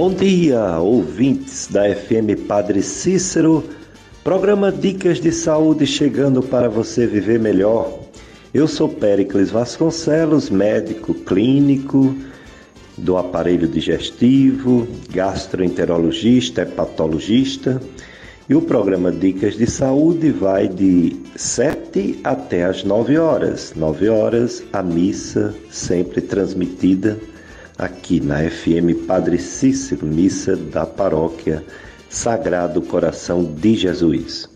Bom dia, ouvintes da FM Padre Cícero, programa Dicas de Saúde chegando para você viver melhor. Eu sou Péricles Vasconcelos, médico clínico do aparelho digestivo, gastroenterologista, hepatologista, e o programa Dicas de Saúde vai de 7 até as 9 horas. 9 horas, a missa sempre transmitida aqui na FM Padre Cícero, missa da paróquia Sagrado Coração de Jesus.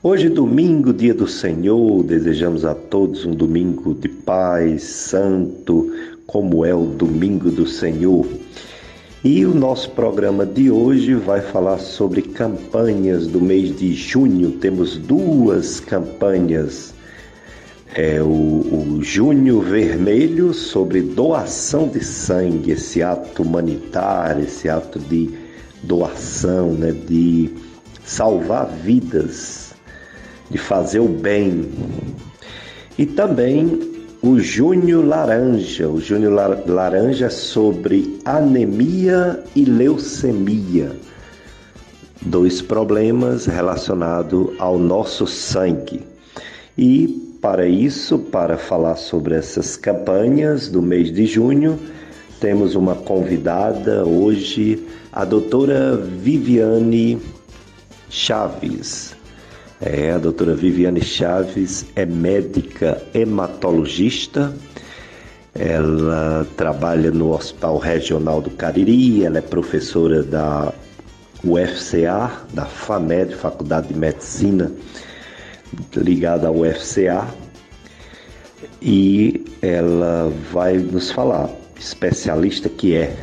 Hoje, domingo, dia do Senhor, desejamos a todos um domingo de paz, santo, como é o domingo do Senhor. E o nosso programa de hoje vai falar sobre campanhas do mês de junho. Temos duas campanhas é o, o Junho Vermelho sobre doação de sangue, esse ato humanitário, esse ato de doação, né, de salvar vidas, de fazer o bem. E também o Junho Laranja, o Junho Laranja sobre anemia e leucemia, dois problemas relacionados ao nosso sangue. E para isso, para falar sobre essas campanhas do mês de junho, temos uma convidada hoje, a doutora Viviane Chaves. É, a doutora Viviane Chaves é médica hematologista. Ela trabalha no Hospital Regional do Cariri, ela é professora da UFCA, da FAMED, Faculdade de Medicina ligada ao UFCA e ela vai nos falar, especialista que é,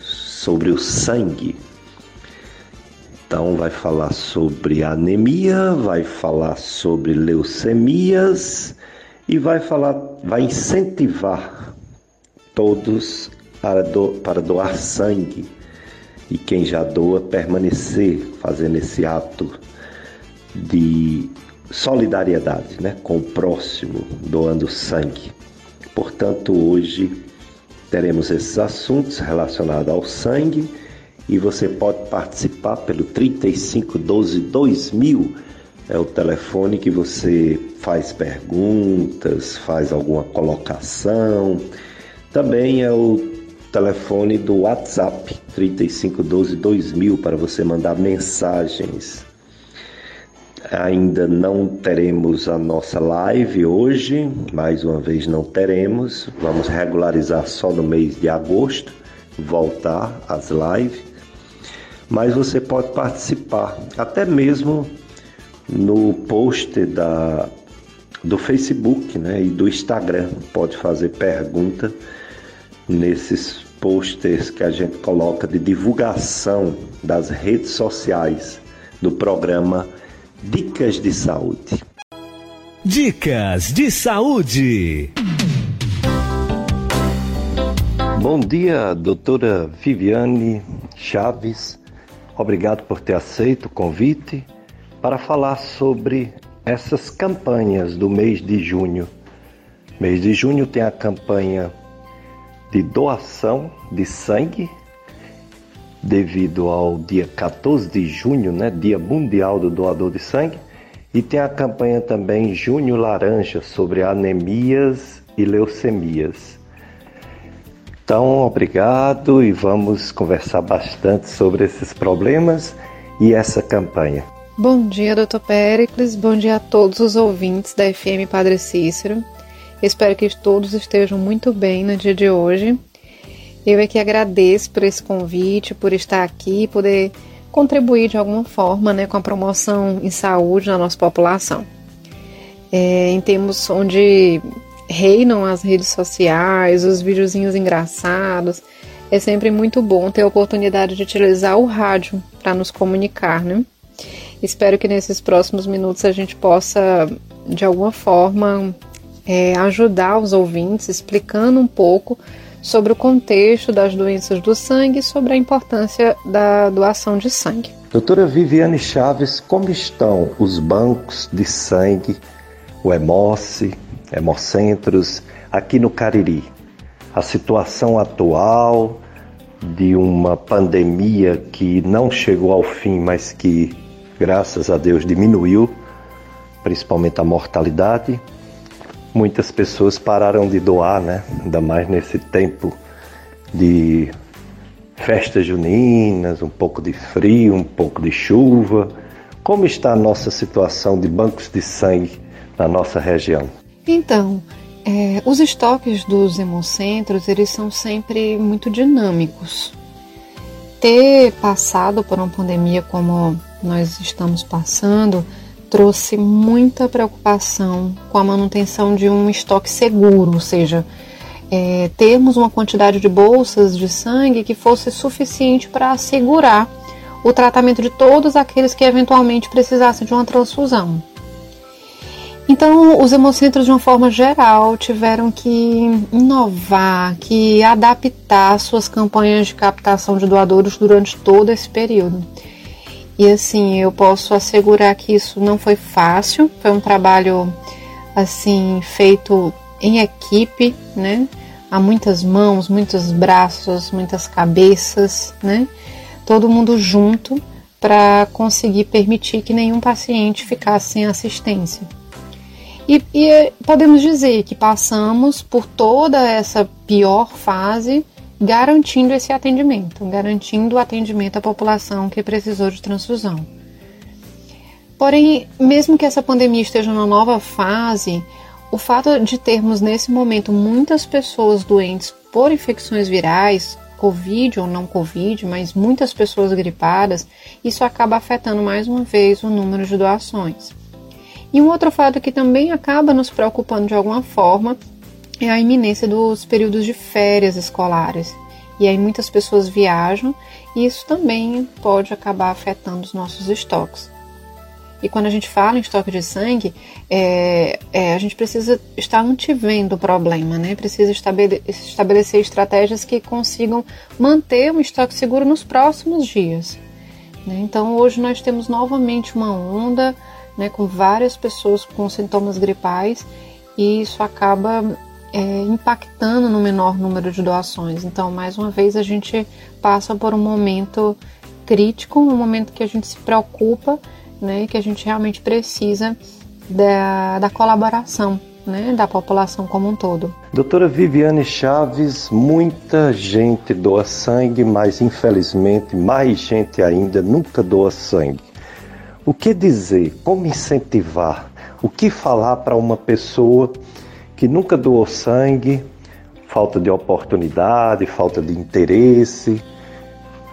sobre o sangue. Então vai falar sobre anemia, vai falar sobre leucemias e vai falar, vai incentivar todos para, do, para doar sangue e quem já doa permanecer fazendo esse ato de solidariedade né, com o próximo, doando sangue. Portanto, hoje teremos esses assuntos relacionados ao sangue e você pode participar pelo 3512 2000 é o telefone que você faz perguntas, faz alguma colocação. Também é o telefone do WhatsApp 3512 2000 para você mandar mensagens Ainda não teremos a nossa live hoje, mais uma vez não teremos. Vamos regularizar só no mês de agosto, voltar às lives. Mas você pode participar, até mesmo no post da, do Facebook né, e do Instagram. Pode fazer pergunta nesses posters que a gente coloca de divulgação das redes sociais do programa Dicas de Saúde. Dicas de Saúde. Bom dia, doutora Viviane Chaves. Obrigado por ter aceito o convite para falar sobre essas campanhas do mês de junho. Mês de junho tem a campanha de doação de sangue devido ao dia 14 de junho, né, Dia Mundial do Doador de Sangue, e tem a campanha também Junho Laranja sobre anemias e leucemias. Então, obrigado e vamos conversar bastante sobre esses problemas e essa campanha. Bom dia, Dr. Pericles. Bom dia a todos os ouvintes da FM Padre Cícero. Espero que todos estejam muito bem no dia de hoje. Eu é que agradeço por esse convite, por estar aqui, poder contribuir de alguma forma né, com a promoção em saúde na nossa população. É, em termos onde reinam as redes sociais, os videozinhos engraçados, é sempre muito bom ter a oportunidade de utilizar o rádio para nos comunicar, né? Espero que nesses próximos minutos a gente possa, de alguma forma, é, ajudar os ouvintes explicando um pouco sobre o contexto das doenças do sangue e sobre a importância da doação de sangue. Doutora Viviane Chaves, como estão os bancos de sangue, o Hemoce, Hemocentros, aqui no Cariri? A situação atual, de uma pandemia que não chegou ao fim, mas que, graças a Deus, diminuiu, principalmente a mortalidade. Muitas pessoas pararam de doar, né? Ainda mais nesse tempo de festas juninas, um pouco de frio, um pouco de chuva. Como está a nossa situação de bancos de sangue na nossa região? Então, é, os estoques dos hemocentros, eles são sempre muito dinâmicos. Ter passado por uma pandemia como nós estamos passando trouxe muita preocupação com a manutenção de um estoque seguro, ou seja, é, termos uma quantidade de bolsas de sangue que fosse suficiente para assegurar o tratamento de todos aqueles que eventualmente precisassem de uma transfusão. Então, os hemocentros, de uma forma geral, tiveram que inovar, que adaptar suas campanhas de captação de doadores durante todo esse período. E assim, eu posso assegurar que isso não foi fácil, foi um trabalho assim feito em equipe, né? Há muitas mãos, muitos braços, muitas cabeças, né? Todo mundo junto para conseguir permitir que nenhum paciente ficasse sem assistência. E, e podemos dizer que passamos por toda essa pior fase garantindo esse atendimento, garantindo o atendimento à população que precisou de transfusão. Porém, mesmo que essa pandemia esteja numa nova fase, o fato de termos nesse momento muitas pessoas doentes por infecções virais, Covid ou não Covid, mas muitas pessoas gripadas, isso acaba afetando mais uma vez o número de doações. E um outro fato que também acaba nos preocupando de alguma forma é a iminência dos períodos de férias escolares. E aí muitas pessoas viajam e isso também pode acabar afetando os nossos estoques. E quando a gente fala em estoque de sangue, é, é, a gente precisa estar antivendo o problema, né? Precisa estabelecer estratégias que consigam manter um estoque seguro nos próximos dias. Né? Então hoje nós temos novamente uma onda né, com várias pessoas com sintomas gripais e isso acaba é, impactando no menor número de doações. Então, mais uma vez, a gente passa por um momento crítico, um momento que a gente se preocupa né, que a gente realmente precisa da, da colaboração né, da população como um todo. Doutora Viviane Chaves, muita gente doa sangue, mas infelizmente mais gente ainda nunca doa sangue. O que dizer? Como incentivar? O que falar para uma pessoa que nunca doou sangue? Falta de oportunidade, falta de interesse,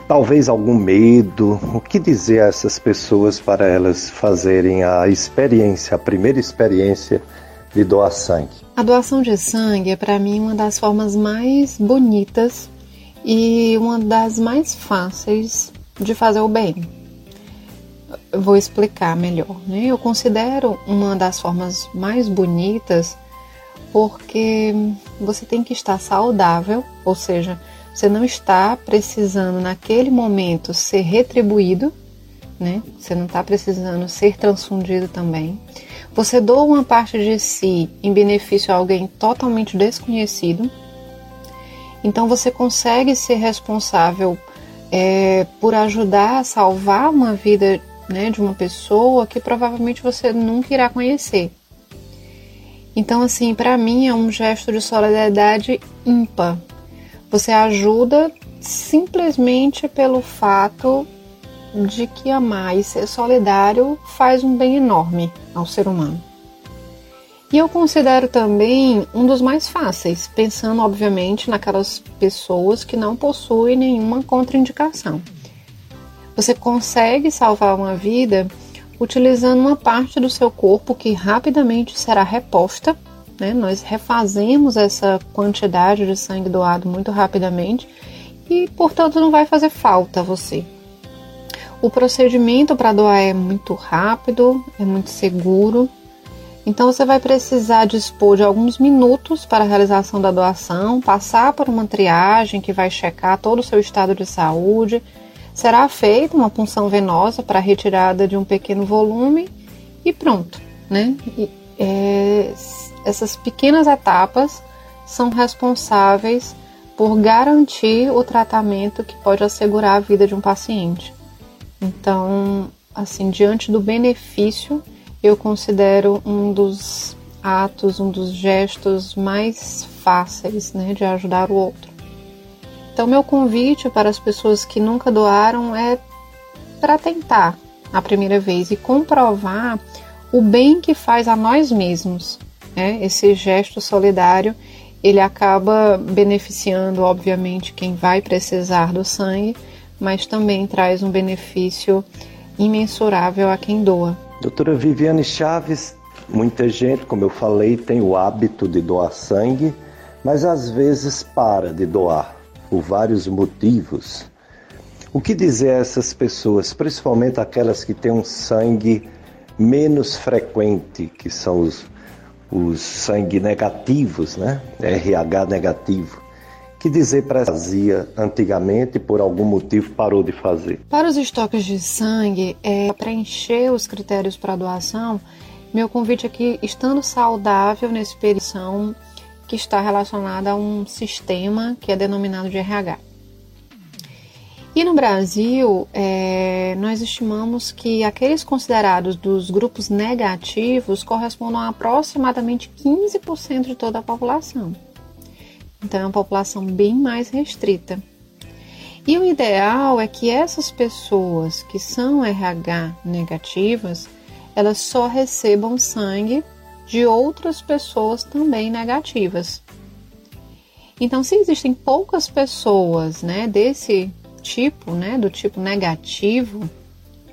talvez algum medo. O que dizer a essas pessoas para elas fazerem a experiência, a primeira experiência de doar sangue? A doação de sangue é para mim uma das formas mais bonitas e uma das mais fáceis de fazer o bem vou explicar melhor. Né? Eu considero uma das formas mais bonitas porque você tem que estar saudável, ou seja, você não está precisando naquele momento ser retribuído, né? Você não está precisando ser transfundido também. Você doa uma parte de si em benefício a alguém totalmente desconhecido. Então você consegue ser responsável é, por ajudar a salvar uma vida né, de uma pessoa que provavelmente você nunca irá conhecer. Então, assim, para mim é um gesto de solidariedade ímpar. Você ajuda simplesmente pelo fato de que amar e ser solidário faz um bem enorme ao ser humano. E eu considero também um dos mais fáceis, pensando obviamente naquelas pessoas que não possuem nenhuma contraindicação. Você consegue salvar uma vida utilizando uma parte do seu corpo que rapidamente será reposta. Né? Nós refazemos essa quantidade de sangue doado muito rapidamente e, portanto, não vai fazer falta a você. O procedimento para doar é muito rápido, é muito seguro. Então você vai precisar dispor de alguns minutos para a realização da doação, passar por uma triagem que vai checar todo o seu estado de saúde, será feita uma punção venosa para retirada de um pequeno volume e pronto, né? E, é, essas pequenas etapas são responsáveis por garantir o tratamento que pode assegurar a vida de um paciente. Então, assim, diante do benefício, eu considero um dos atos, um dos gestos mais fáceis né, de ajudar o outro. Então, meu convite para as pessoas que nunca doaram é para tentar a primeira vez e comprovar o bem que faz a nós mesmos. Né? Esse gesto solidário ele acaba beneficiando, obviamente, quem vai precisar do sangue, mas também traz um benefício imensurável a quem doa. Doutora Viviane Chaves, muita gente, como eu falei, tem o hábito de doar sangue, mas às vezes para de doar por vários motivos. O que dizer a essas pessoas, principalmente aquelas que têm um sangue menos frequente, que são os, os sangue negativos, né? RH negativo? Que dizer para fazia antigamente por algum motivo parou de fazer? Para os estoques de sangue, é, preencher os critérios para doação, meu convite aqui, estando saudável nesse período, que está relacionada a um sistema que é denominado de RH. E no Brasil, é, nós estimamos que aqueles considerados dos grupos negativos correspondam a aproximadamente 15% de toda a população. Então, é uma população bem mais restrita. E o ideal é que essas pessoas que são RH negativas, elas só recebam sangue de outras pessoas também negativas. Então, se existem poucas pessoas, né, desse tipo, né, do tipo negativo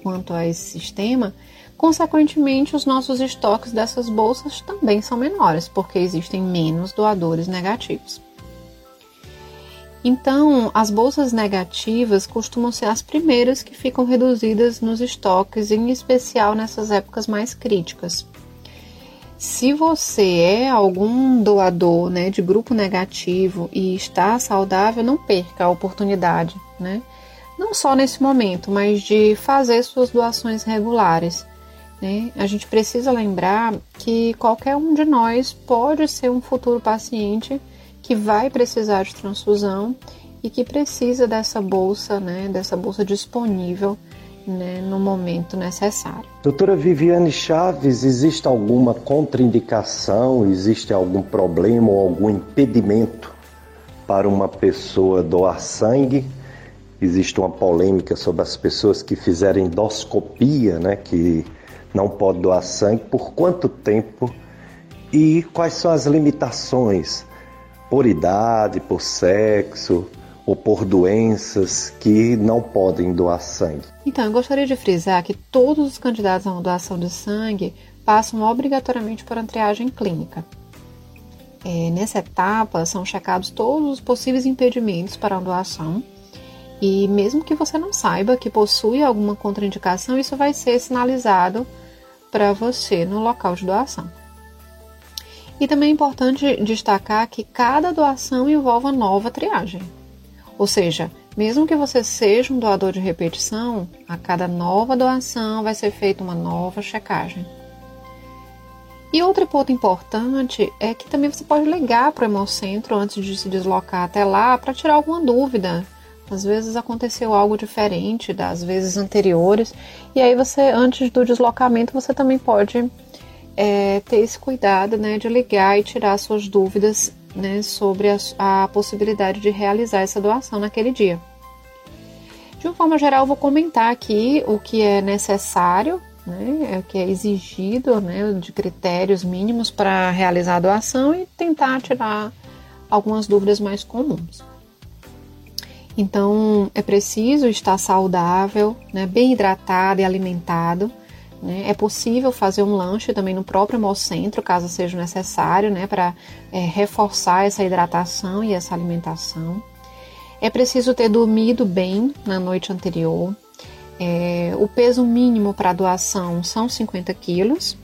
quanto a esse sistema, consequentemente os nossos estoques dessas bolsas também são menores, porque existem menos doadores negativos. Então, as bolsas negativas costumam ser as primeiras que ficam reduzidas nos estoques, em especial nessas épocas mais críticas. Se você é algum doador né, de grupo negativo e está saudável, não perca a oportunidade, né? Não só nesse momento, mas de fazer suas doações regulares. Né? A gente precisa lembrar que qualquer um de nós pode ser um futuro paciente que vai precisar de transfusão e que precisa dessa bolsa, né, dessa bolsa disponível né, no momento necessário. Doutora Viviane Chaves, existe alguma contraindicação, existe algum problema ou algum impedimento para uma pessoa doar sangue? Existe uma polêmica sobre as pessoas que fizeram endoscopia, né, que não podem doar sangue, por quanto tempo e quais são as limitações por idade, por sexo, ou por doenças que não podem doar sangue. Então, eu gostaria de frisar que todos os candidatos a uma doação de sangue passam obrigatoriamente por uma triagem clínica. É, nessa etapa, são checados todos os possíveis impedimentos para a doação e mesmo que você não saiba que possui alguma contraindicação, isso vai ser sinalizado para você no local de doação. E também é importante destacar que cada doação envolve uma nova triagem. Ou seja, mesmo que você seja um doador de repetição, a cada nova doação vai ser feita uma nova checagem. E outro ponto importante é que também você pode ligar para o Hemocentro antes de se deslocar até lá para tirar alguma dúvida. Às vezes aconteceu algo diferente das vezes anteriores, e aí você, antes do deslocamento, você também pode é, ter esse cuidado né, de ligar e tirar suas dúvidas né, sobre a, a possibilidade de realizar essa doação naquele dia. De uma forma geral, vou comentar aqui o que é necessário, né, é o que é exigido né, de critérios mínimos para realizar a doação e tentar tirar algumas dúvidas mais comuns. Então, é preciso estar saudável, né, bem hidratado e alimentado né? É possível fazer um lanche também no próprio hemocentro, caso seja necessário, né? para é, reforçar essa hidratação e essa alimentação. É preciso ter dormido bem na noite anterior. É, o peso mínimo para doação são 50 quilos.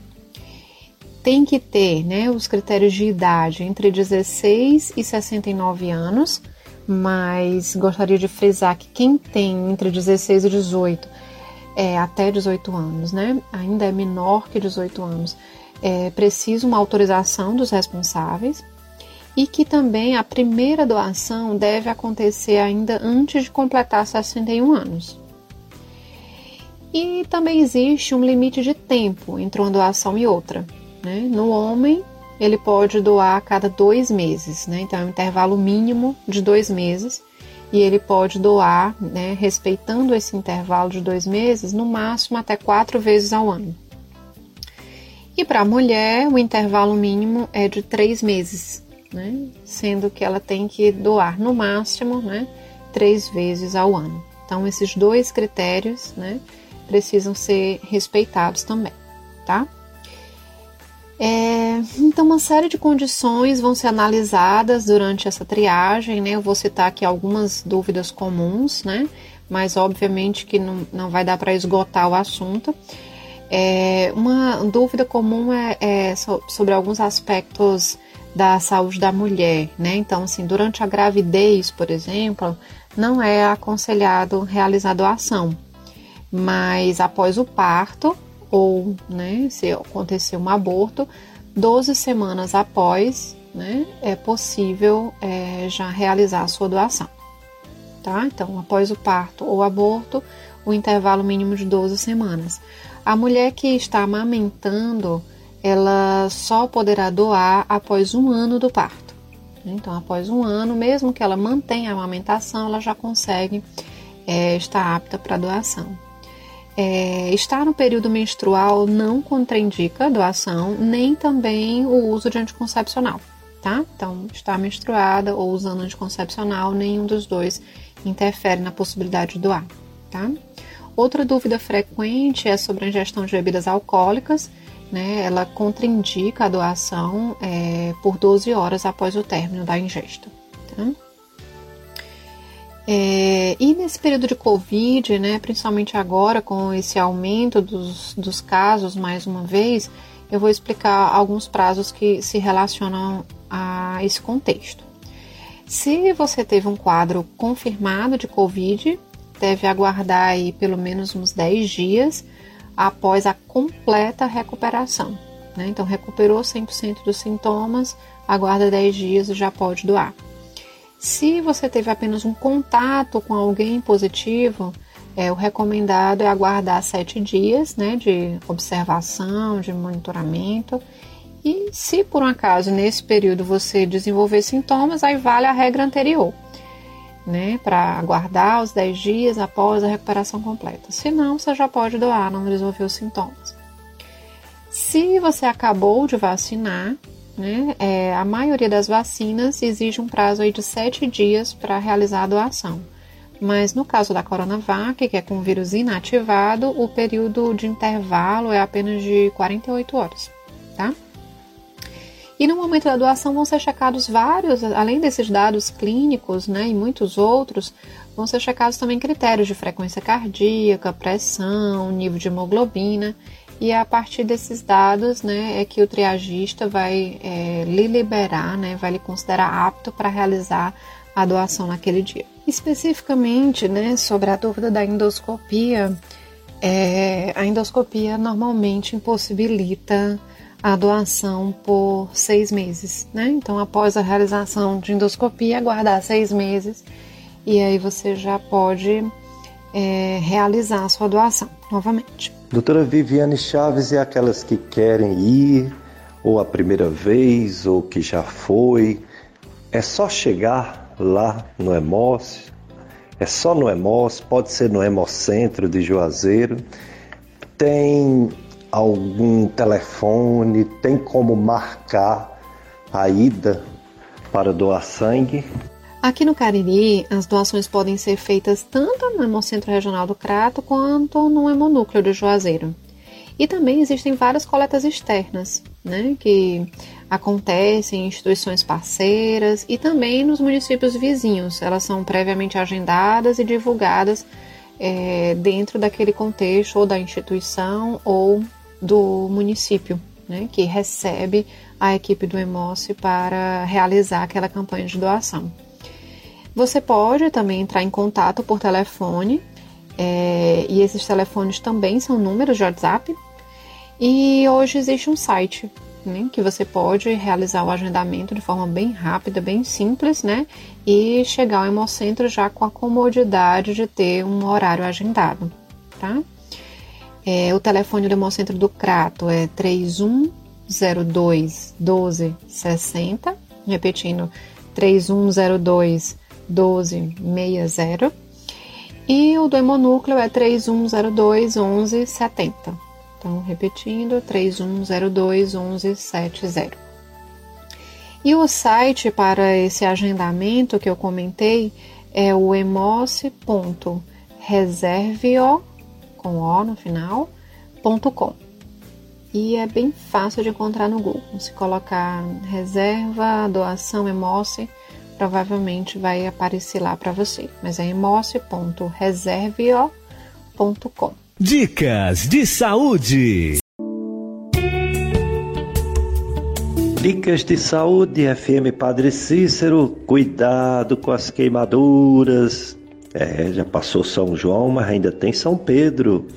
Tem que ter né, os critérios de idade entre 16 e 69 anos, mas gostaria de frisar que quem tem entre 16 e 18 é, até 18 anos, né? Ainda é menor que 18 anos. É preciso uma autorização dos responsáveis e que também a primeira doação deve acontecer ainda antes de completar 61 anos. E também existe um limite de tempo entre uma doação e outra. Né? No homem, ele pode doar a cada dois meses, né? então é um intervalo mínimo de dois meses, e ele pode doar, né, respeitando esse intervalo de dois meses, no máximo até quatro vezes ao ano. E para a mulher, o intervalo mínimo é de três meses, né? sendo que ela tem que doar no máximo né, três vezes ao ano. Então, esses dois critérios né, precisam ser respeitados também, tá? É, então, uma série de condições vão ser analisadas durante essa triagem, né? Eu vou citar aqui algumas dúvidas comuns, né? Mas, obviamente, que não, não vai dar para esgotar o assunto. É, uma dúvida comum é, é sobre alguns aspectos da saúde da mulher, né? Então, assim, durante a gravidez, por exemplo, não é aconselhado realizar doação, mas após o parto ou, né, se acontecer um aborto, 12 semanas após, né, é possível é, já realizar a sua doação, tá? Então, após o parto ou aborto, o intervalo mínimo de 12 semanas. A mulher que está amamentando ela só poderá doar após um ano do parto. Então, após um ano, mesmo que ela mantenha a amamentação, ela já consegue é, estar apta para doação. É, estar no período menstrual não contraindica doação, nem também o uso de anticoncepcional, tá? Então, estar menstruada ou usando anticoncepcional, nenhum dos dois interfere na possibilidade de doar, tá? Outra dúvida frequente é sobre a ingestão de bebidas alcoólicas né, ela contraindica a doação é, por 12 horas após o término da ingesta. Tá? É, e nesse período de Covid, né, principalmente agora com esse aumento dos, dos casos, mais uma vez, eu vou explicar alguns prazos que se relacionam a esse contexto. Se você teve um quadro confirmado de Covid, deve aguardar aí pelo menos uns 10 dias após a completa recuperação. Né? Então, recuperou 100% dos sintomas, aguarda 10 dias e já pode doar. Se você teve apenas um contato com alguém positivo, é, o recomendado é aguardar 7 dias né, de observação, de monitoramento. E se por um acaso nesse período você desenvolver sintomas, aí vale a regra anterior né, para aguardar os 10 dias após a recuperação completa. Se não, você já pode doar, não resolver os sintomas. Se você acabou de vacinar, né, é, a maioria das vacinas exige um prazo aí de 7 dias para realizar a doação. Mas no caso da Coronavac, que é com vírus inativado, o período de intervalo é apenas de 48 horas, tá? E no momento da doação vão ser checados vários, além desses dados clínicos, né, e muitos outros, vão ser checados também critérios de frequência cardíaca, pressão, nível de hemoglobina, e a partir desses dados, né, é que o triagista vai é, lhe liberar, né, vai lhe considerar apto para realizar a doação naquele dia. Especificamente, né, sobre a dúvida da endoscopia, é, a endoscopia normalmente impossibilita a doação por seis meses, né? Então, após a realização de endoscopia, aguardar seis meses e aí você já pode é, realizar a sua doação novamente. Doutora Viviane Chaves e aquelas que querem ir, ou a primeira vez, ou que já foi, é só chegar lá no Hemócio, é só no Hemócio, pode ser no Hemocentro de Juazeiro, tem algum telefone? Tem como marcar a ida para doar sangue? Aqui no Cariri, as doações podem ser feitas tanto no Hemocentro Regional do Crato quanto no Hemonúcleo de Juazeiro. E também existem várias coletas externas, né, que acontecem em instituições parceiras e também nos municípios vizinhos. Elas são previamente agendadas e divulgadas é, dentro daquele contexto ou da instituição ou do município, né, que recebe a equipe do Emoce para realizar aquela campanha de doação. Você pode também entrar em contato por telefone, é, e esses telefones também são números de WhatsApp. E hoje existe um site, né, que você pode realizar o agendamento de forma bem rápida, bem simples, né? E chegar ao Hemocentro já com a comodidade de ter um horário agendado, tá? É, o telefone do Hemocentro do Crato é 3102 1260, repetindo, 3102 1260. E o do hemonúcleo é 3102 1170. Então, repetindo, 3102 1170. E o site para esse agendamento que eu comentei é o emoce.reserveo, com O no final, .com. E é bem fácil de encontrar no Google. Se colocar reserva, doação, emoce, provavelmente vai aparecer lá para você. Mas é emoce.reserveo.com. Dicas de saúde. Dicas de saúde, FM Padre Cícero, cuidado com as queimaduras. É, já passou São João, mas ainda tem São Pedro.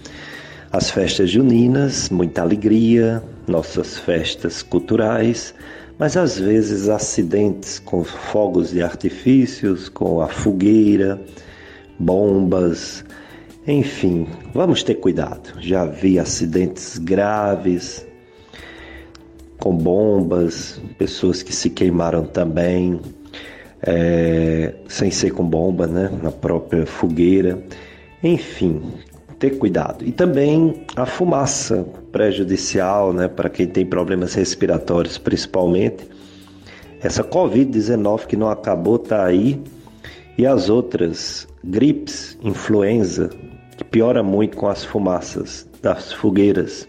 As festas juninas, muita alegria, nossas festas culturais mas às vezes acidentes com fogos de artifícios, com a fogueira, bombas, enfim, vamos ter cuidado. Já vi acidentes graves com bombas, pessoas que se queimaram também, é, sem ser com bomba, né, na própria fogueira. Enfim, ter cuidado. E também a fumaça prejudicial, né, para quem tem problemas respiratórios, principalmente. Essa Covid-19 que não acabou tá aí e as outras gripes, influenza, que piora muito com as fumaças das fogueiras.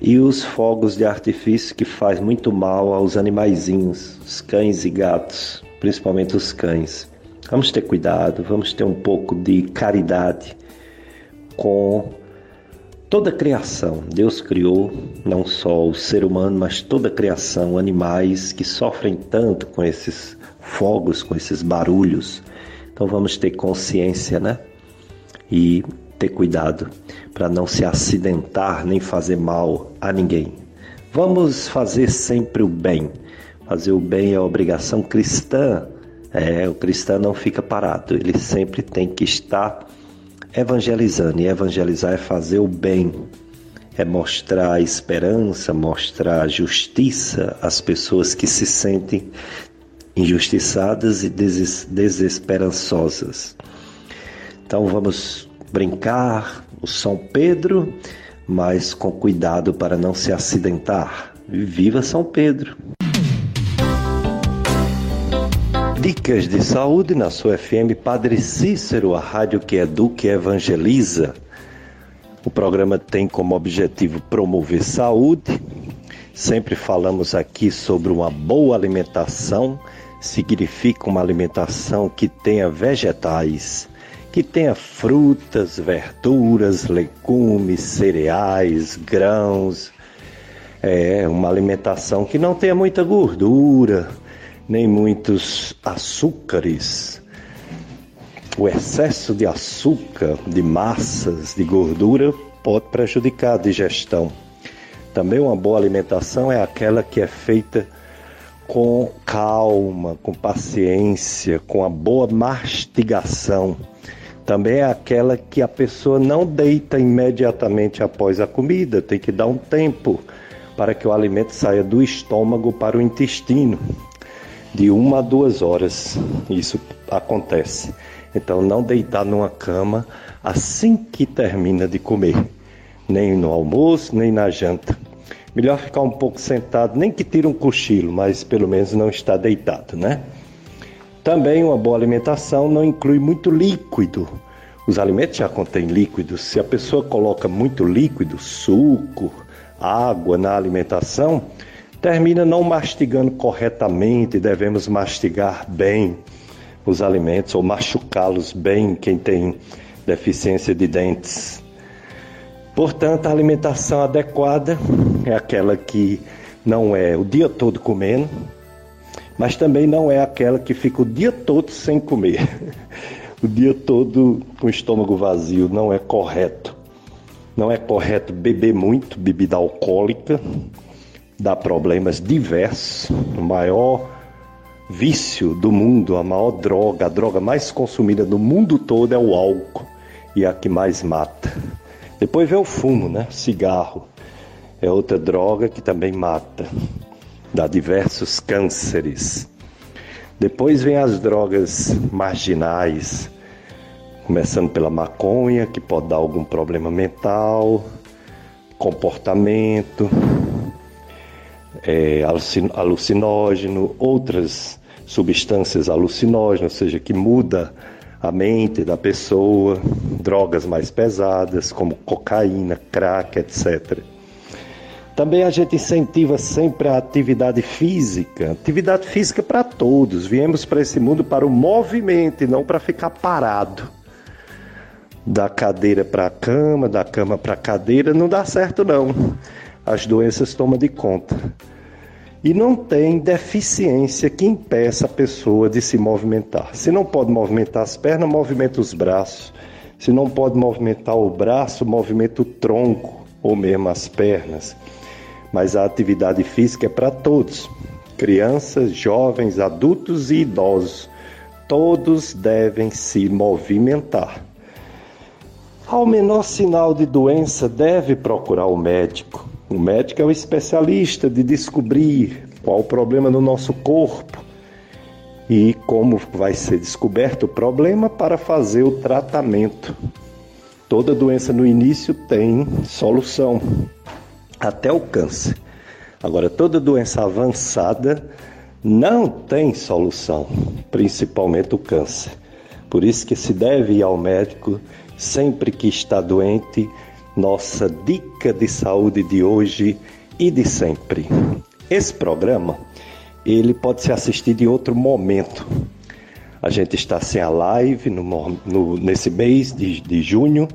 E os fogos de artifício que faz muito mal aos animaizinhos, os cães e gatos, principalmente os cães. Vamos ter cuidado, vamos ter um pouco de caridade com toda a criação. Deus criou não só o ser humano, mas toda a criação, animais que sofrem tanto com esses fogos, com esses barulhos. Então vamos ter consciência, né? E ter cuidado para não se acidentar nem fazer mal a ninguém. Vamos fazer sempre o bem. Fazer o bem é obrigação cristã. É, o cristão não fica parado, ele sempre tem que estar evangelizando. E evangelizar é fazer o bem, é mostrar esperança, mostrar justiça às pessoas que se sentem injustiçadas e des desesperançosas. Então vamos brincar o São Pedro, mas com cuidado para não se acidentar. Viva São Pedro! Dicas de saúde na sua FM Padre Cícero, a rádio que educa e evangeliza. O programa tem como objetivo promover saúde. Sempre falamos aqui sobre uma boa alimentação. Significa uma alimentação que tenha vegetais, que tenha frutas, verduras, legumes, cereais, grãos. É uma alimentação que não tenha muita gordura, nem muitos açúcares. O excesso de açúcar, de massas, de gordura pode prejudicar a digestão. Também uma boa alimentação é aquela que é feita com calma, com paciência, com a boa mastigação. Também é aquela que a pessoa não deita imediatamente após a comida, tem que dar um tempo para que o alimento saia do estômago para o intestino de uma a duas horas. Isso acontece. Então, não deitar numa cama assim que termina de comer, nem no almoço, nem na janta. Melhor ficar um pouco sentado, nem que tire um cochilo, mas pelo menos não estar deitado, né? Também uma boa alimentação não inclui muito líquido. Os alimentos já contêm líquidos. Se a pessoa coloca muito líquido, suco, água na alimentação, termina não mastigando corretamente, devemos mastigar bem os alimentos ou machucá-los bem quem tem deficiência de dentes. Portanto, a alimentação adequada é aquela que não é o dia todo comendo, mas também não é aquela que fica o dia todo sem comer. o dia todo com o estômago vazio não é correto. Não é correto beber muito bebida alcoólica, dá problemas diversos. O maior vício do mundo, a maior droga, a droga mais consumida no mundo todo é o álcool e a que mais mata. Depois vem o fumo, né? Cigarro é outra droga que também mata, dá diversos cânceres. Depois vem as drogas marginais, começando pela maconha, que pode dar algum problema mental, comportamento, é, alucinógeno, outras substâncias alucinógenas, ou seja, que muda a mente da pessoa, drogas mais pesadas como cocaína, crack, etc. Também a gente incentiva sempre a atividade física, atividade física para todos. Viemos para esse mundo para o movimento e não para ficar parado. Da cadeira para a cama, da cama para a cadeira, não dá certo não. As doenças tomam de conta. E não tem deficiência que impeça a pessoa de se movimentar. Se não pode movimentar as pernas, movimenta os braços. Se não pode movimentar o braço, movimenta o tronco ou mesmo as pernas. Mas a atividade física é para todos: crianças, jovens, adultos e idosos. Todos devem se movimentar. Ao menor sinal de doença, deve procurar o médico. O médico é o especialista de descobrir qual o problema no nosso corpo e como vai ser descoberto o problema para fazer o tratamento. Toda doença no início tem solução, até o câncer. Agora, toda doença avançada não tem solução, principalmente o câncer. Por isso que se deve ir ao médico sempre que está doente nossa dica de saúde de hoje e de sempre. Esse programa ele pode ser assistido em outro momento. A gente está sem a live no, no, nesse mês de, de junho,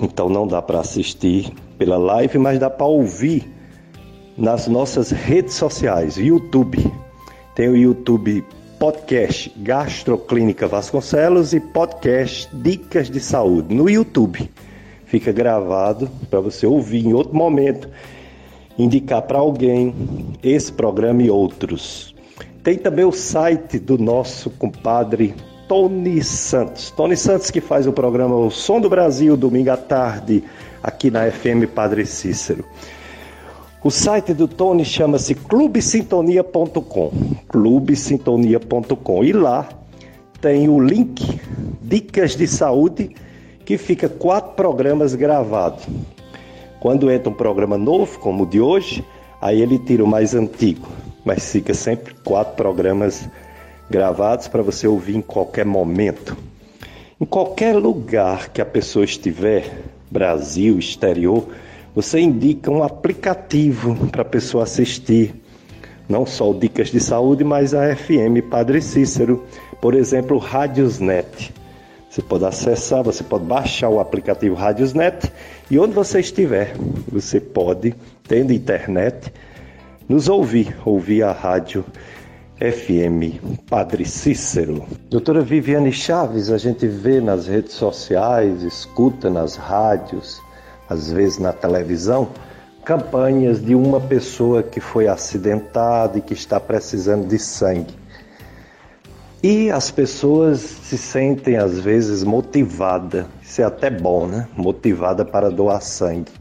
então não dá para assistir pela live, mas dá para ouvir nas nossas redes sociais, YouTube. Tem o YouTube Podcast Gastroclínica Vasconcelos e Podcast Dicas de Saúde no YouTube fica gravado para você ouvir em outro momento, indicar para alguém esse programa e outros. Tem também o site do nosso compadre Tony Santos. Tony Santos que faz o programa O Som do Brasil, domingo à tarde, aqui na FM Padre Cícero. O site do Tony chama-se clubesintonia.com, clubesintonia.com e lá tem o link Dicas de Saúde que fica quatro programas gravados. Quando entra um programa novo, como o de hoje, aí ele tira o mais antigo, mas fica sempre quatro programas gravados para você ouvir em qualquer momento. Em qualquer lugar que a pessoa estiver, Brasil, exterior, você indica um aplicativo para a pessoa assistir. Não só o Dicas de Saúde, mas a FM Padre Cícero, por exemplo, Rádiosnet. Você pode acessar, você pode baixar o aplicativo Radiosnet e onde você estiver, você pode, tendo internet, nos ouvir, ouvir a rádio FM Padre Cícero. Doutora Viviane Chaves, a gente vê nas redes sociais, escuta nas rádios, às vezes na televisão, campanhas de uma pessoa que foi acidentada e que está precisando de sangue. E as pessoas se sentem às vezes motivadas, isso é até bom, né? Motivada para doar sangue.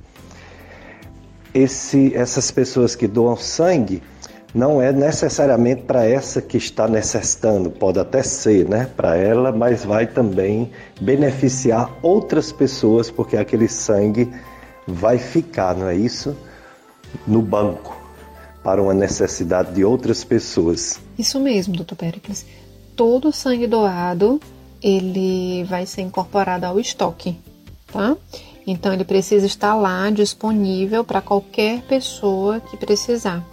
Esse, essas pessoas que doam sangue não é necessariamente para essa que está necessitando, pode até ser, né, para ela, mas vai também beneficiar outras pessoas, porque aquele sangue vai ficar, não é isso? No banco, para uma necessidade de outras pessoas. Isso mesmo, doutor Pericles todo o sangue doado ele vai ser incorporado ao estoque, tá? Então ele precisa estar lá disponível para qualquer pessoa que precisar.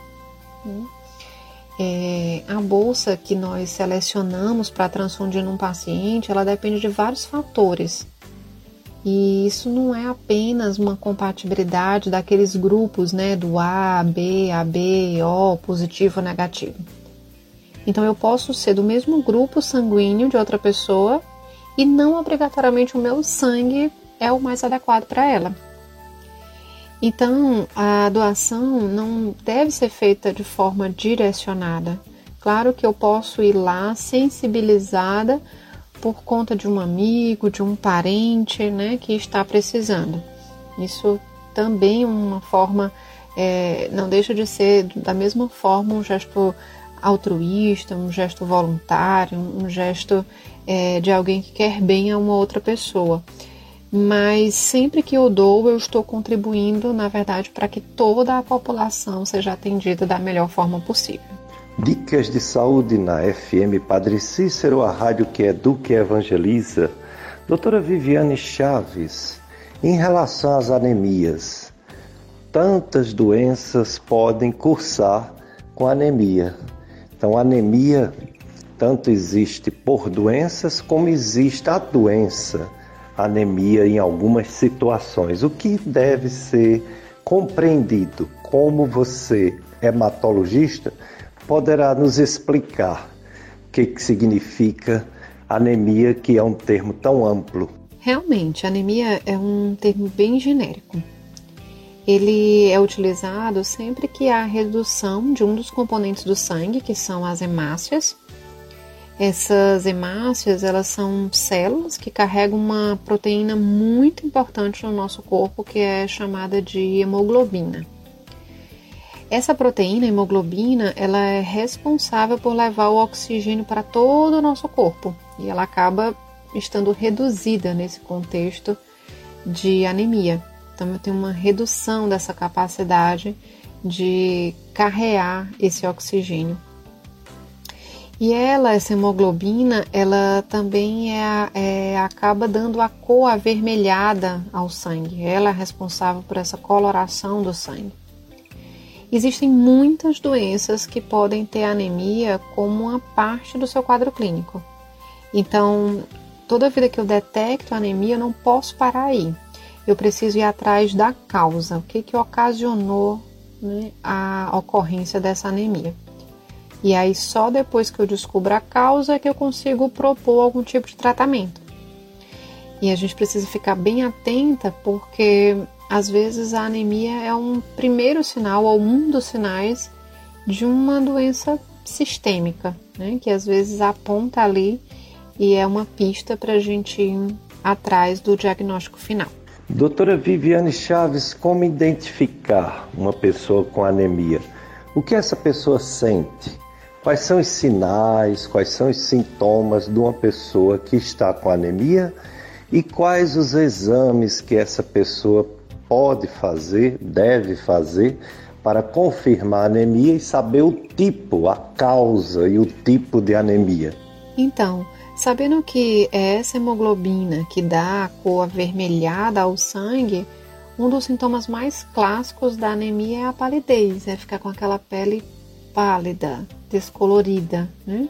É, a bolsa que nós selecionamos para transfundir num paciente, ela depende de vários fatores. E isso não é apenas uma compatibilidade daqueles grupos, né, do A, B, AB, O, positivo negativo. Então eu posso ser do mesmo grupo sanguíneo de outra pessoa e não obrigatoriamente o meu sangue é o mais adequado para ela. Então, a doação não deve ser feita de forma direcionada. Claro que eu posso ir lá sensibilizada por conta de um amigo, de um parente, né, que está precisando. Isso também é uma forma, é, não deixa de ser da mesma forma um gesto altruísta, um gesto voluntário, um gesto é, de alguém que quer bem a uma outra pessoa mas sempre que eu dou, eu estou contribuindo, na verdade, para que toda a população seja atendida da melhor forma possível. Dicas de saúde na FM Padre Cícero, a rádio que educa e evangeliza. Doutora Viviane Chaves, em relação às anemias, tantas doenças podem cursar com anemia. Então, anemia tanto existe por doenças como existe a doença anemia em algumas situações. O que deve ser compreendido? Como você, hematologista, poderá nos explicar o que, que significa anemia, que é um termo tão amplo? Realmente, anemia é um termo bem genérico. Ele é utilizado sempre que há redução de um dos componentes do sangue, que são as hemácias, essas hemácias, elas são células que carregam uma proteína muito importante no nosso corpo, que é chamada de hemoglobina. Essa proteína, hemoglobina, ela é responsável por levar o oxigênio para todo o nosso corpo e ela acaba estando reduzida nesse contexto de anemia. Então, eu tenho uma redução dessa capacidade de carregar esse oxigênio e ela, essa hemoglobina, ela também é, é, acaba dando a cor avermelhada ao sangue. Ela é responsável por essa coloração do sangue. Existem muitas doenças que podem ter anemia como uma parte do seu quadro clínico. Então, toda vida que eu detecto anemia, eu não posso parar aí. Eu preciso ir atrás da causa, o que, que ocasionou né, a ocorrência dessa anemia. E aí só depois que eu descubro a causa é que eu consigo propor algum tipo de tratamento. E a gente precisa ficar bem atenta porque às vezes a anemia é um primeiro sinal ou um dos sinais de uma doença sistêmica, né? que às vezes aponta ali e é uma pista para a gente ir atrás do diagnóstico final. Doutora Viviane Chaves, como identificar uma pessoa com anemia? O que essa pessoa sente? Quais são os sinais, quais são os sintomas de uma pessoa que está com anemia e quais os exames que essa pessoa pode fazer, deve fazer para confirmar a anemia e saber o tipo, a causa e o tipo de anemia. Então, sabendo que é essa hemoglobina que dá a cor avermelhada ao sangue, um dos sintomas mais clássicos da anemia é a palidez, é ficar com aquela pele pálida, descolorida, né?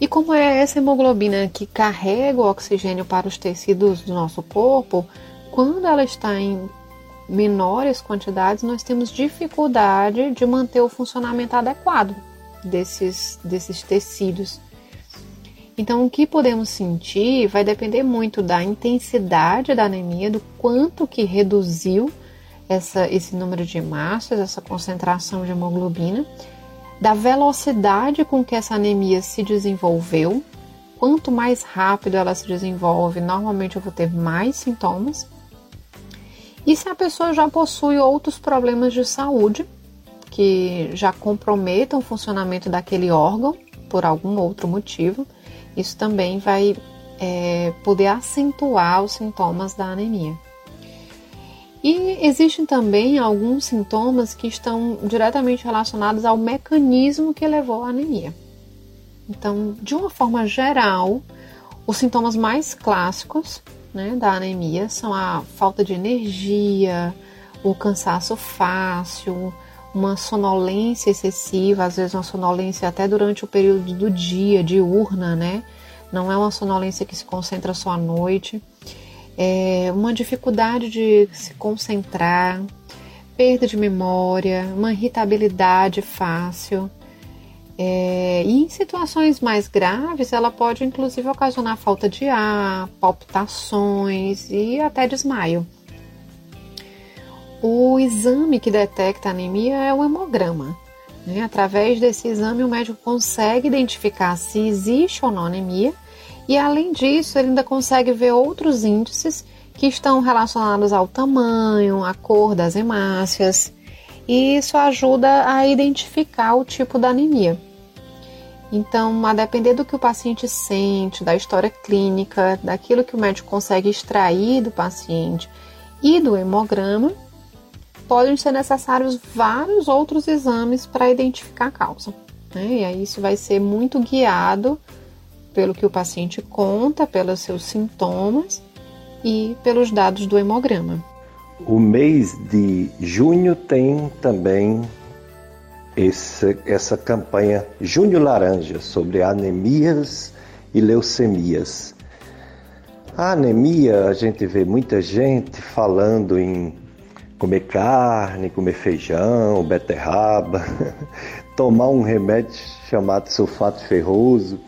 E como é essa hemoglobina que carrega o oxigênio para os tecidos do nosso corpo, quando ela está em menores quantidades, nós temos dificuldade de manter o funcionamento adequado desses, desses tecidos. Então, o que podemos sentir vai depender muito da intensidade da anemia, do quanto que reduziu essa, esse número de hemácias, essa concentração de hemoglobina, da velocidade com que essa anemia se desenvolveu. Quanto mais rápido ela se desenvolve, normalmente eu vou ter mais sintomas. E se a pessoa já possui outros problemas de saúde que já comprometam o funcionamento daquele órgão por algum outro motivo, isso também vai é, poder acentuar os sintomas da anemia. E existem também alguns sintomas que estão diretamente relacionados ao mecanismo que levou à anemia. Então, de uma forma geral, os sintomas mais clássicos né, da anemia são a falta de energia, o cansaço fácil, uma sonolência excessiva, às vezes uma sonolência até durante o período do dia, diurna, né? Não é uma sonolência que se concentra só à noite é, uma dificuldade de se concentrar, perda de memória, uma irritabilidade fácil. É, e em situações mais graves, ela pode inclusive ocasionar falta de ar, palpitações e até desmaio. O exame que detecta anemia é o hemograma. Né? Através desse exame, o médico consegue identificar se existe ou não anemia, e além disso, ele ainda consegue ver outros índices que estão relacionados ao tamanho, à cor das hemácias, e isso ajuda a identificar o tipo da anemia. Então, a depender do que o paciente sente, da história clínica, daquilo que o médico consegue extrair do paciente e do hemograma, podem ser necessários vários outros exames para identificar a causa. Né? E aí isso vai ser muito guiado pelo que o paciente conta, pelos seus sintomas e pelos dados do hemograma. O mês de junho tem também esse, essa campanha Junho Laranja sobre anemias e leucemias. A anemia, a gente vê muita gente falando em comer carne, comer feijão, beterraba, tomar um remédio chamado sulfato ferroso,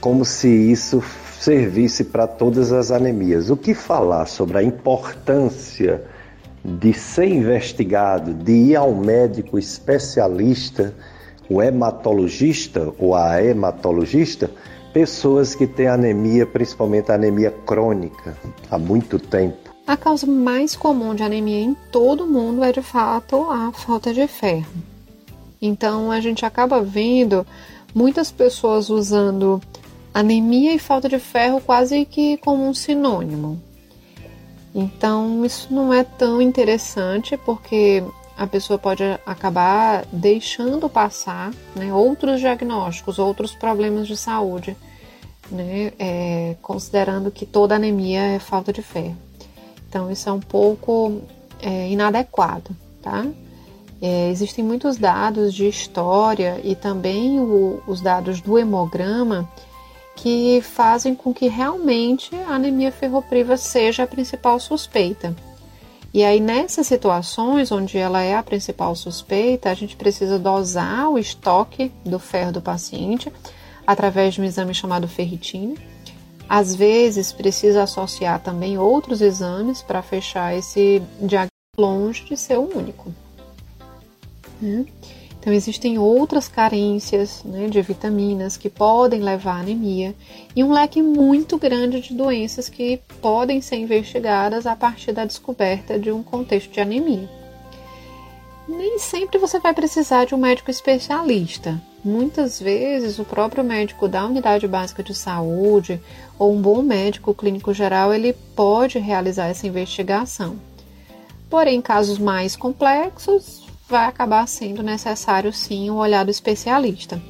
como se isso servisse para todas as anemias. O que falar sobre a importância de ser investigado, de ir ao médico especialista, o hematologista ou a hematologista, pessoas que têm anemia, principalmente anemia crônica, há muito tempo. A causa mais comum de anemia em todo o mundo é de fato a falta de ferro. Então a gente acaba vendo muitas pessoas usando anemia e falta de ferro quase que como um sinônimo. Então isso não é tão interessante porque a pessoa pode acabar deixando passar né, outros diagnósticos, outros problemas de saúde, né, é, considerando que toda anemia é falta de ferro. Então, isso é um pouco é, inadequado, tá? É, existem muitos dados de história e também o, os dados do hemograma que fazem com que realmente a anemia ferropriva seja a principal suspeita. E aí, nessas situações onde ela é a principal suspeita, a gente precisa dosar o estoque do ferro do paciente através de um exame chamado ferritina às vezes precisa associar também outros exames para fechar esse diagnóstico longe de ser o único. Né? Então existem outras carências né, de vitaminas que podem levar à anemia e um leque muito grande de doenças que podem ser investigadas a partir da descoberta de um contexto de anemia. Nem sempre você vai precisar de um médico especialista, Muitas vezes o próprio médico da unidade básica de saúde ou um bom médico clínico geral ele pode realizar essa investigação. Porém, em casos mais complexos, vai acabar sendo necessário sim um olhar do especialista.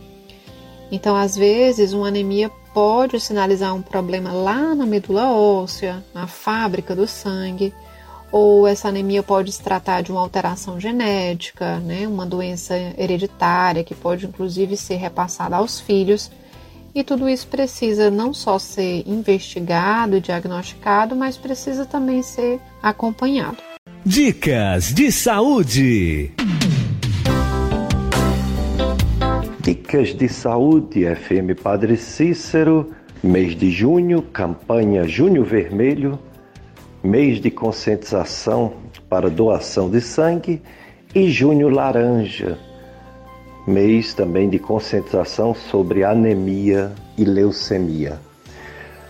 Então, às vezes, uma anemia pode sinalizar um problema lá na medula óssea, na fábrica do sangue, ou essa anemia pode se tratar de uma alteração genética, né, uma doença hereditária que pode inclusive ser repassada aos filhos. E tudo isso precisa não só ser investigado e diagnosticado, mas precisa também ser acompanhado. Dicas de saúde. Dicas de saúde, FM Padre Cícero, mês de junho, campanha Junho Vermelho, mês de conscientização para doação de sangue, e Junho Laranja, mês também de conscientização sobre anemia e leucemia.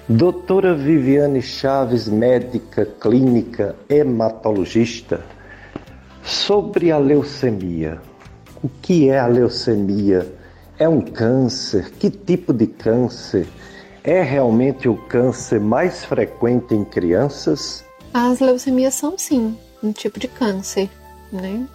Doutora Viviane Chaves, médica clínica hematologista, sobre a leucemia. O que é a leucemia? É um câncer? Que tipo de câncer? É realmente o câncer mais frequente em crianças? As leucemias são sim um tipo de câncer, né?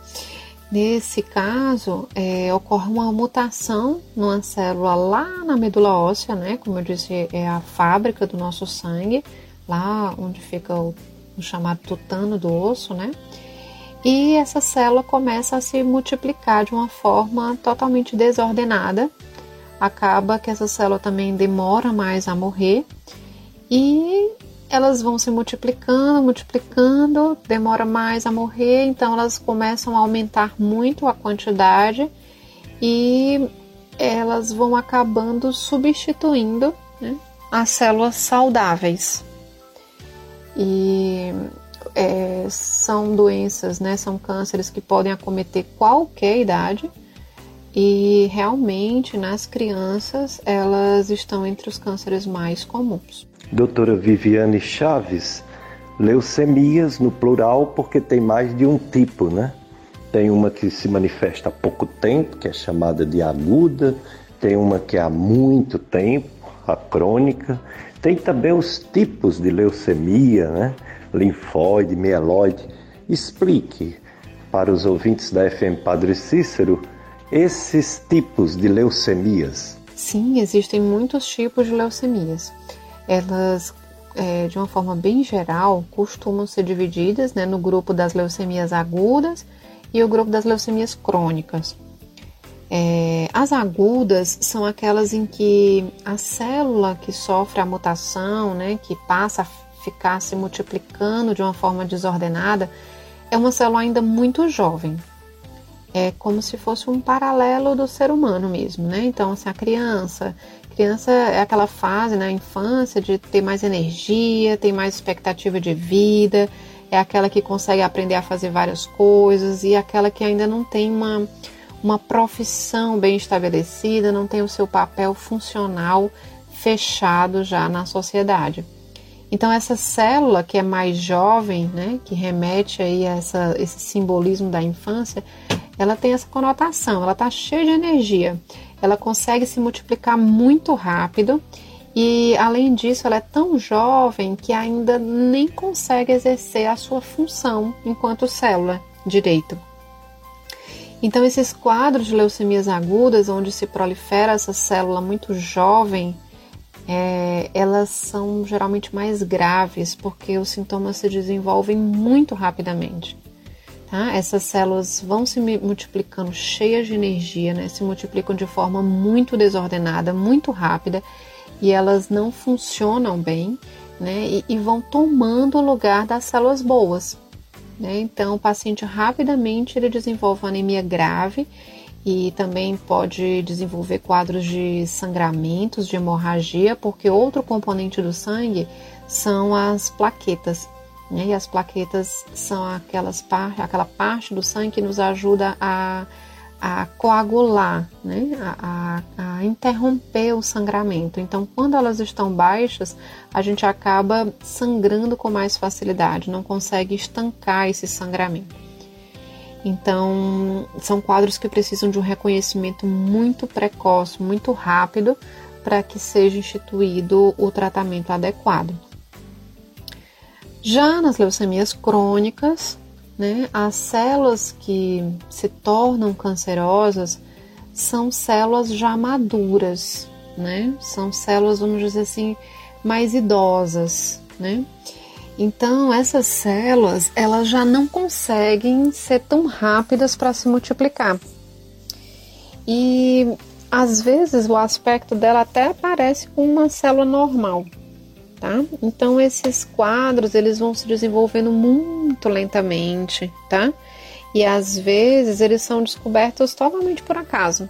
Nesse caso, é, ocorre uma mutação numa célula lá na medula óssea, né? Como eu disse, é a fábrica do nosso sangue, lá onde fica o, o chamado tutano do osso, né? E essa célula começa a se multiplicar de uma forma totalmente desordenada acaba que essa célula também demora mais a morrer e elas vão se multiplicando, multiplicando, demora mais a morrer, então elas começam a aumentar muito a quantidade e elas vão acabando substituindo né, as células saudáveis. E é, são doenças, né, são cânceres que podem acometer qualquer idade e realmente nas crianças elas estão entre os cânceres mais comuns. Doutora Viviane Chaves, leucemias no plural porque tem mais de um tipo, né? Tem uma que se manifesta há pouco tempo, que é chamada de aguda, tem uma que é há muito tempo, a crônica. Tem também os tipos de leucemia, né? Linfóide, mieloide. Explique para os ouvintes da FM Padre Cícero esses tipos de leucemias. Sim, existem muitos tipos de leucemias. Elas é, de uma forma bem geral, costumam ser divididas né, no grupo das leucemias agudas e o grupo das leucemias crônicas. É, as agudas são aquelas em que a célula que sofre a mutação, né, que passa a ficar se multiplicando de uma forma desordenada, é uma célula ainda muito jovem. É como se fosse um paralelo do ser humano mesmo, né? Então, se a criança, criança é aquela fase na né, infância de ter mais energia, tem mais expectativa de vida, é aquela que consegue aprender a fazer várias coisas e aquela que ainda não tem uma uma profissão bem estabelecida, não tem o seu papel funcional fechado já na sociedade. Então essa célula que é mais jovem, né, que remete aí a essa, esse simbolismo da infância, ela tem essa conotação, ela está cheia de energia, ela consegue se multiplicar muito rápido e além disso ela é tão jovem que ainda nem consegue exercer a sua função enquanto célula direito. Então, esses quadros de leucemias agudas, onde se prolifera essa célula muito jovem, é, elas são geralmente mais graves, porque os sintomas se desenvolvem muito rapidamente. Tá? Essas células vão se multiplicando cheias de energia, né? se multiplicam de forma muito desordenada, muito rápida, e elas não funcionam bem né? e, e vão tomando o lugar das células boas. Né? Então, o paciente rapidamente ele desenvolve uma anemia grave e também pode desenvolver quadros de sangramentos, de hemorragia, porque outro componente do sangue são as plaquetas. Né? E as plaquetas são aquelas par aquela parte do sangue que nos ajuda a a coagular, né? A, a, a, interromper o sangramento. Então, quando elas estão baixas, a gente acaba sangrando com mais facilidade, não consegue estancar esse sangramento. Então, são quadros que precisam de um reconhecimento muito precoce, muito rápido, para que seja instituído o tratamento adequado. Já nas leucemias crônicas, né? As células que se tornam cancerosas são células já maduras, né? São células, vamos dizer assim, mais idosas, né? Então, essas células, elas já não conseguem ser tão rápidas para se multiplicar. E às vezes o aspecto dela até parece com uma célula normal, tá? Então esses quadros eles vão se desenvolvendo muito lentamente, tá? E às vezes eles são descobertos totalmente por acaso,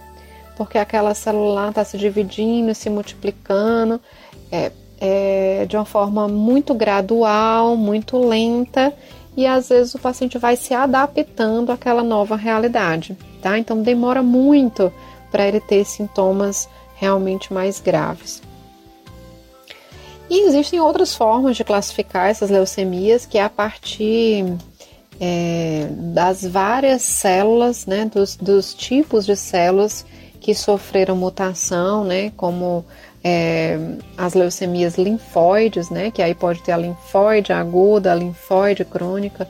porque aquela célula está se dividindo, se multiplicando, é, é, de uma forma muito gradual, muito lenta, e às vezes o paciente vai se adaptando àquela nova realidade, tá? Então demora muito para ele ter sintomas realmente mais graves. E existem outras formas de classificar essas leucemias, que é a partir é, das várias células, né, dos, dos, tipos de células que sofreram mutação, né, como é, as leucemias linfóides, né, que aí pode ter a linfóide aguda, a linfóide crônica,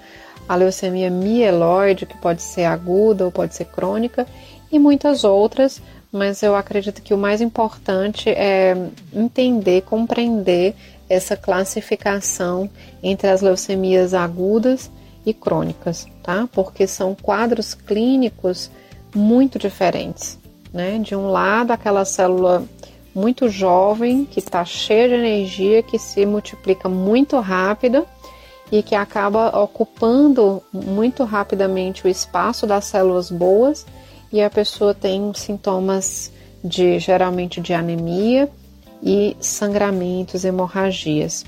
a leucemia mieloide, que pode ser aguda ou pode ser crônica, e muitas outras, mas eu acredito que o mais importante é entender, compreender essa classificação entre as leucemias agudas e crônicas, tá? Porque são quadros clínicos muito diferentes, né? De um lado, aquela célula muito jovem, que está cheia de energia, que se multiplica muito rápido e que acaba ocupando muito rapidamente o espaço das células boas e a pessoa tem sintomas de geralmente de anemia e sangramentos, hemorragias.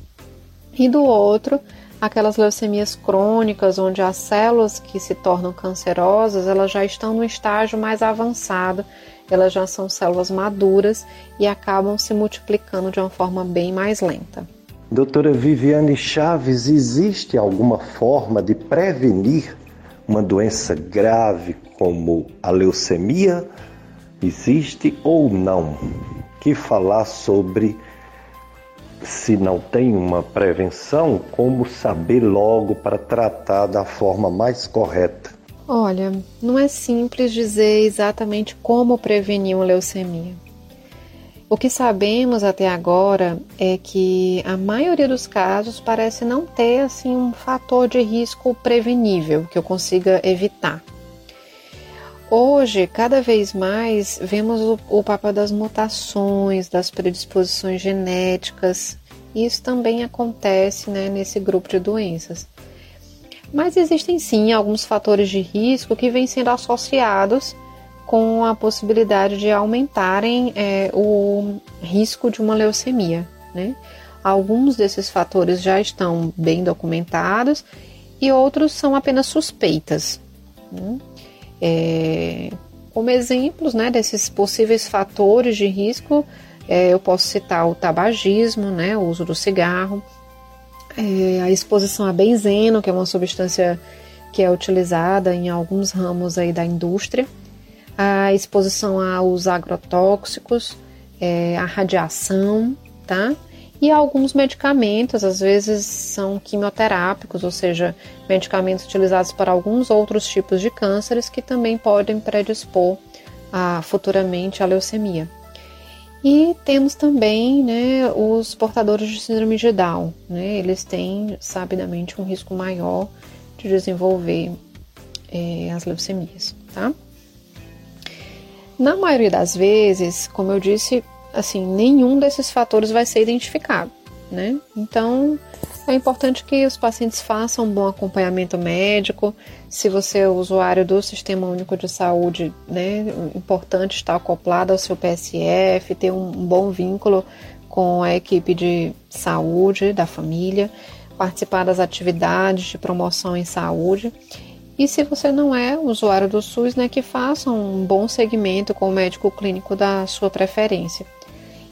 E do outro, aquelas leucemias crônicas, onde as células que se tornam cancerosas, elas já estão no estágio mais avançado, elas já são células maduras e acabam se multiplicando de uma forma bem mais lenta. Doutora Viviane Chaves, existe alguma forma de prevenir uma doença grave como a leucemia? Existe ou não? Que falar sobre se não tem uma prevenção, como saber logo para tratar da forma mais correta? Olha, não é simples dizer exatamente como prevenir uma leucemia. O que sabemos até agora é que a maioria dos casos parece não ter assim um fator de risco prevenível que eu consiga evitar. Hoje, cada vez mais, vemos o, o papel das mutações, das predisposições genéticas. Isso também acontece né, nesse grupo de doenças. Mas existem sim alguns fatores de risco que vêm sendo associados com a possibilidade de aumentarem é, o risco de uma leucemia. Né? Alguns desses fatores já estão bem documentados e outros são apenas suspeitas. Né? É, como exemplos né, desses possíveis fatores de risco, é, eu posso citar o tabagismo, né, o uso do cigarro, é, a exposição a benzeno, que é uma substância que é utilizada em alguns ramos aí da indústria, a exposição aos agrotóxicos, é, a radiação, tá? E alguns medicamentos, às vezes são quimioterápicos, ou seja, medicamentos utilizados para alguns outros tipos de cânceres que também podem predispor a, futuramente à leucemia. E temos também né, os portadores de síndrome de Down, né, eles têm sabidamente um risco maior de desenvolver é, as leucemias, tá? Na maioria das vezes, como eu disse, assim, nenhum desses fatores vai ser identificado, né? Então, é importante que os pacientes façam um bom acompanhamento médico. Se você é usuário do Sistema Único de Saúde, né, importante estar acoplado ao seu PSF, ter um, bom vínculo com a equipe de saúde da família, participar das atividades de promoção em saúde. E se você não é usuário do SUS, né, que faça um bom segmento com o médico clínico da sua preferência.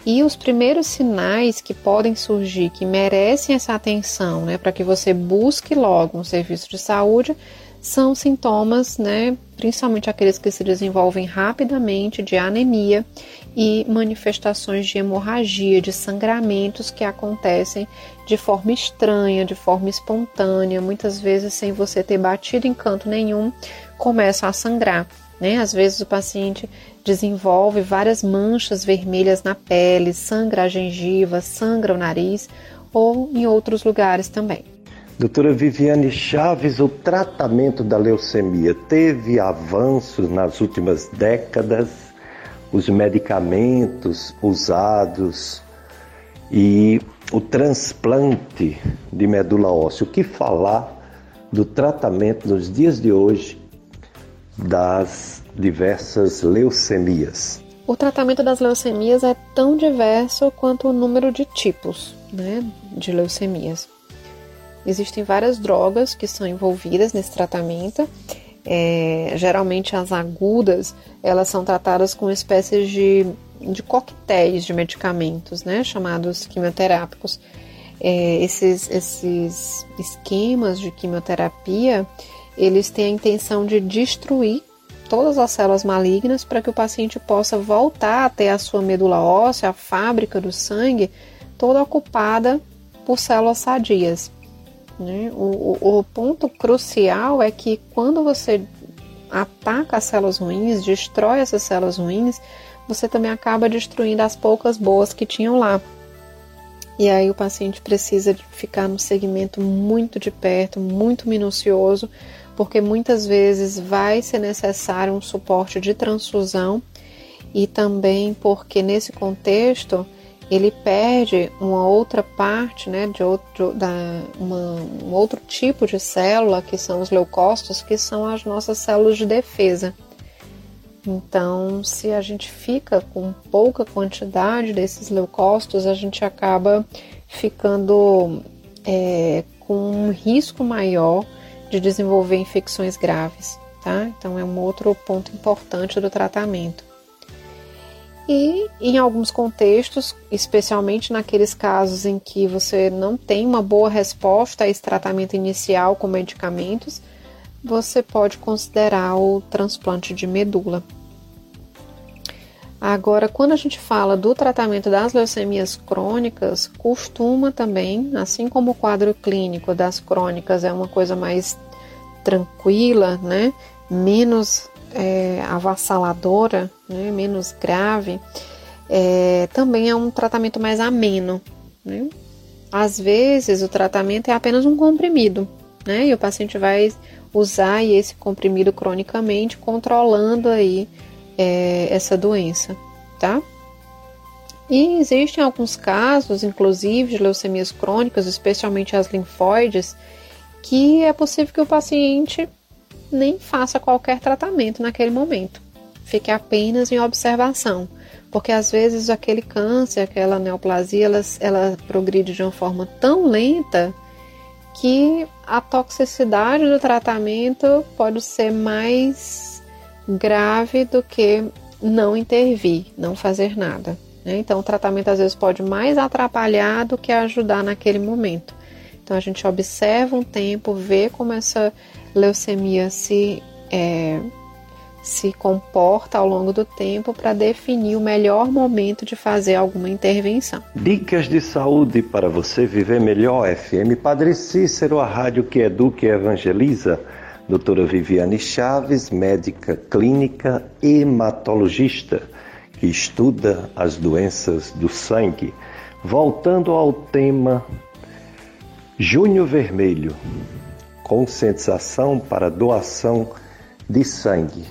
E os primeiros sinais que podem surgir, que merecem essa atenção, né, para que você busque logo um serviço de saúde, são sintomas, né, principalmente aqueles que se desenvolvem rapidamente de anemia e manifestações de hemorragia, de sangramentos que acontecem de forma estranha, de forma espontânea, muitas vezes sem você ter batido em canto nenhum, começa a sangrar. Né? Às vezes o paciente desenvolve várias manchas vermelhas na pele, sangra a gengiva, sangra o nariz ou em outros lugares também. Doutora Viviane Chaves, o tratamento da leucemia teve avanços nas últimas décadas? Os medicamentos usados e o transplante de medula óssea. O que falar do tratamento nos dias de hoje das diversas leucemias. O tratamento das leucemias é tão diverso quanto o número de tipos né, de leucemias. Existem várias drogas que são envolvidas nesse tratamento. É, geralmente as agudas elas são tratadas com espécies de, de coquetéis de medicamentos, né, chamados quimioterápicos. É, esses, esses esquemas de quimioterapia eles têm a intenção de destruir todas as células malignas para que o paciente possa voltar a ter a sua medula óssea, a fábrica do sangue, toda ocupada por células sadias. Né? O, o, o ponto crucial é que quando você ataca as células ruins, destrói essas células ruins, você também acaba destruindo as poucas boas que tinham lá. E aí o paciente precisa ficar no segmento muito de perto, muito minucioso, porque muitas vezes vai ser necessário um suporte de transfusão e também porque nesse contexto ele perde uma outra parte, né, de outro, da, uma, um outro tipo de célula, que são os leucócitos, que são as nossas células de defesa. Então, se a gente fica com pouca quantidade desses leucócitos, a gente acaba ficando é, com um risco maior de desenvolver infecções graves, tá? Então é um outro ponto importante do tratamento. E em alguns contextos, especialmente naqueles casos em que você não tem uma boa resposta a esse tratamento inicial com medicamentos, você pode considerar o transplante de medula. Agora, quando a gente fala do tratamento das leucemias crônicas, costuma também, assim como o quadro clínico das crônicas é uma coisa mais tranquila, né, menos é, avassaladora, né, menos grave, é, também é um tratamento mais ameno. Né? Às vezes o tratamento é apenas um comprimido, né, e o paciente vai usar esse comprimido cronicamente, controlando aí é, essa doença, tá? E existem alguns casos, inclusive de leucemias crônicas, especialmente as linfóides, que é possível que o paciente nem faça qualquer tratamento naquele momento. Fique apenas em observação, porque às vezes aquele câncer, aquela neoplasia, ela, ela progride de uma forma tão lenta que a toxicidade do tratamento pode ser mais grave do que não intervir, não fazer nada. Né? Então, o tratamento às vezes pode mais atrapalhar do que ajudar naquele momento. Então, a gente observa um tempo, vê como essa leucemia se, é, se comporta ao longo do tempo para definir o melhor momento de fazer alguma intervenção. Dicas de saúde para você viver melhor, FM Padre Cícero, a rádio que educa e evangeliza. Doutora Viviane Chaves, médica clínica hematologista, que estuda as doenças do sangue. Voltando ao tema Junho Vermelho, conscientização para doação de sangue.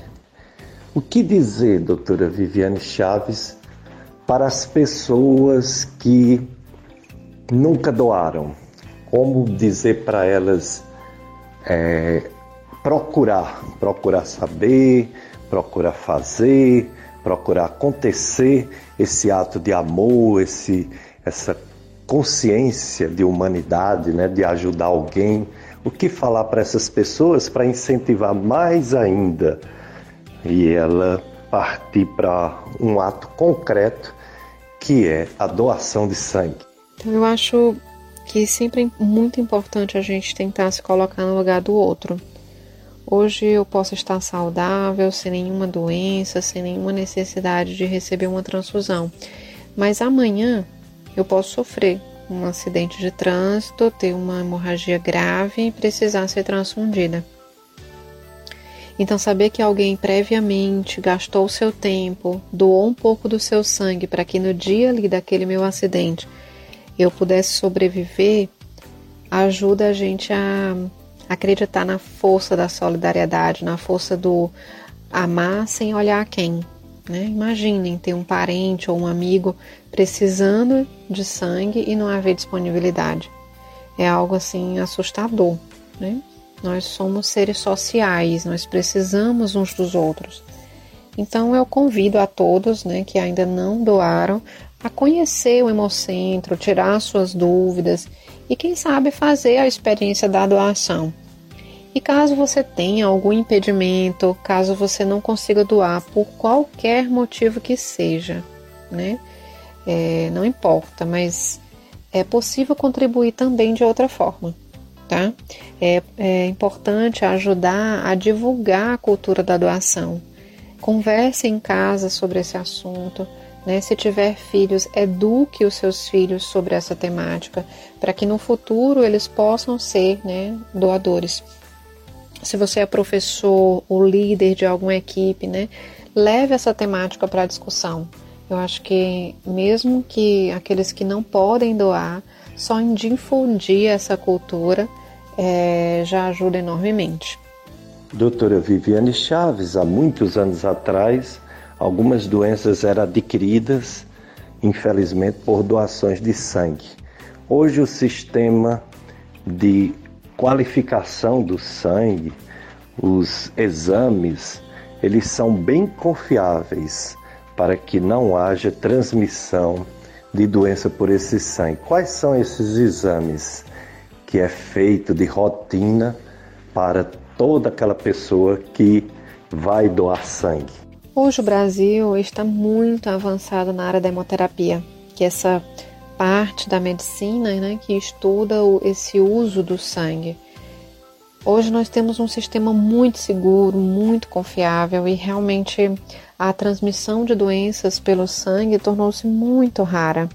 O que dizer, doutora Viviane Chaves, para as pessoas que nunca doaram? Como dizer para elas é, procurar, procurar saber, procurar fazer, procurar acontecer esse ato de amor, esse, essa consciência de humanidade, né, de ajudar alguém o que falar para essas pessoas para incentivar mais ainda e ela partir para um ato concreto que é a doação de sangue. Então eu acho que sempre é muito importante a gente tentar se colocar no lugar do outro. Hoje eu posso estar saudável, sem nenhuma doença, sem nenhuma necessidade de receber uma transfusão, mas amanhã eu posso sofrer um acidente de trânsito, ter uma hemorragia grave e precisar ser transfundida. Então, saber que alguém previamente gastou o seu tempo, doou um pouco do seu sangue para que no dia ali daquele meu acidente eu pudesse sobreviver, ajuda a gente a acreditar na força da solidariedade, na força do amar sem olhar a quem. Né? Imaginem ter um parente ou um amigo precisando de sangue e não haver disponibilidade. É algo assim assustador. Né? Nós somos seres sociais, nós precisamos uns dos outros. Então eu convido a todos né, que ainda não doaram a conhecer o Hemocentro, tirar suas dúvidas e, quem sabe, fazer a experiência da doação. E caso você tenha algum impedimento, caso você não consiga doar por qualquer motivo que seja, né? É, não importa, mas é possível contribuir também de outra forma, tá? É, é importante ajudar a divulgar a cultura da doação. Converse em casa sobre esse assunto. Né? Se tiver filhos, eduque os seus filhos sobre essa temática, para que no futuro eles possam ser né, doadores se você é professor ou líder de alguma equipe, né, leve essa temática para a discussão. Eu acho que mesmo que aqueles que não podem doar, só em difundir essa cultura é, já ajuda enormemente. Doutora Viviane Chaves, há muitos anos atrás, algumas doenças eram adquiridas, infelizmente, por doações de sangue. Hoje o sistema de qualificação do sangue, os exames, eles são bem confiáveis para que não haja transmissão de doença por esse sangue. Quais são esses exames que é feito de rotina para toda aquela pessoa que vai doar sangue. Hoje o Brasil está muito avançado na área da hemoterapia, que é essa parte da medicina né, que estuda o, esse uso do sangue. Hoje nós temos um sistema muito seguro, muito confiável e realmente a transmissão de doenças pelo sangue tornou-se muito rara.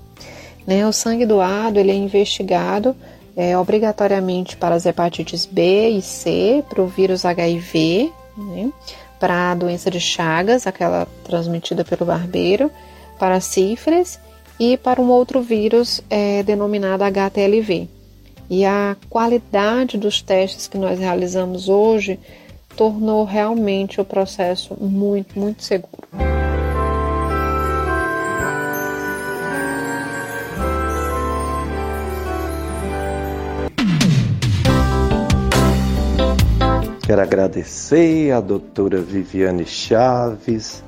Né? O sangue doado ele é investigado é, obrigatoriamente para as hepatites B e C, para o vírus HIV, né? para a doença de Chagas, aquela transmitida pelo barbeiro, para sífilis e para um outro vírus é, denominado HTLV. E a qualidade dos testes que nós realizamos hoje tornou realmente o processo muito, muito seguro. Quero agradecer à doutora Viviane Chaves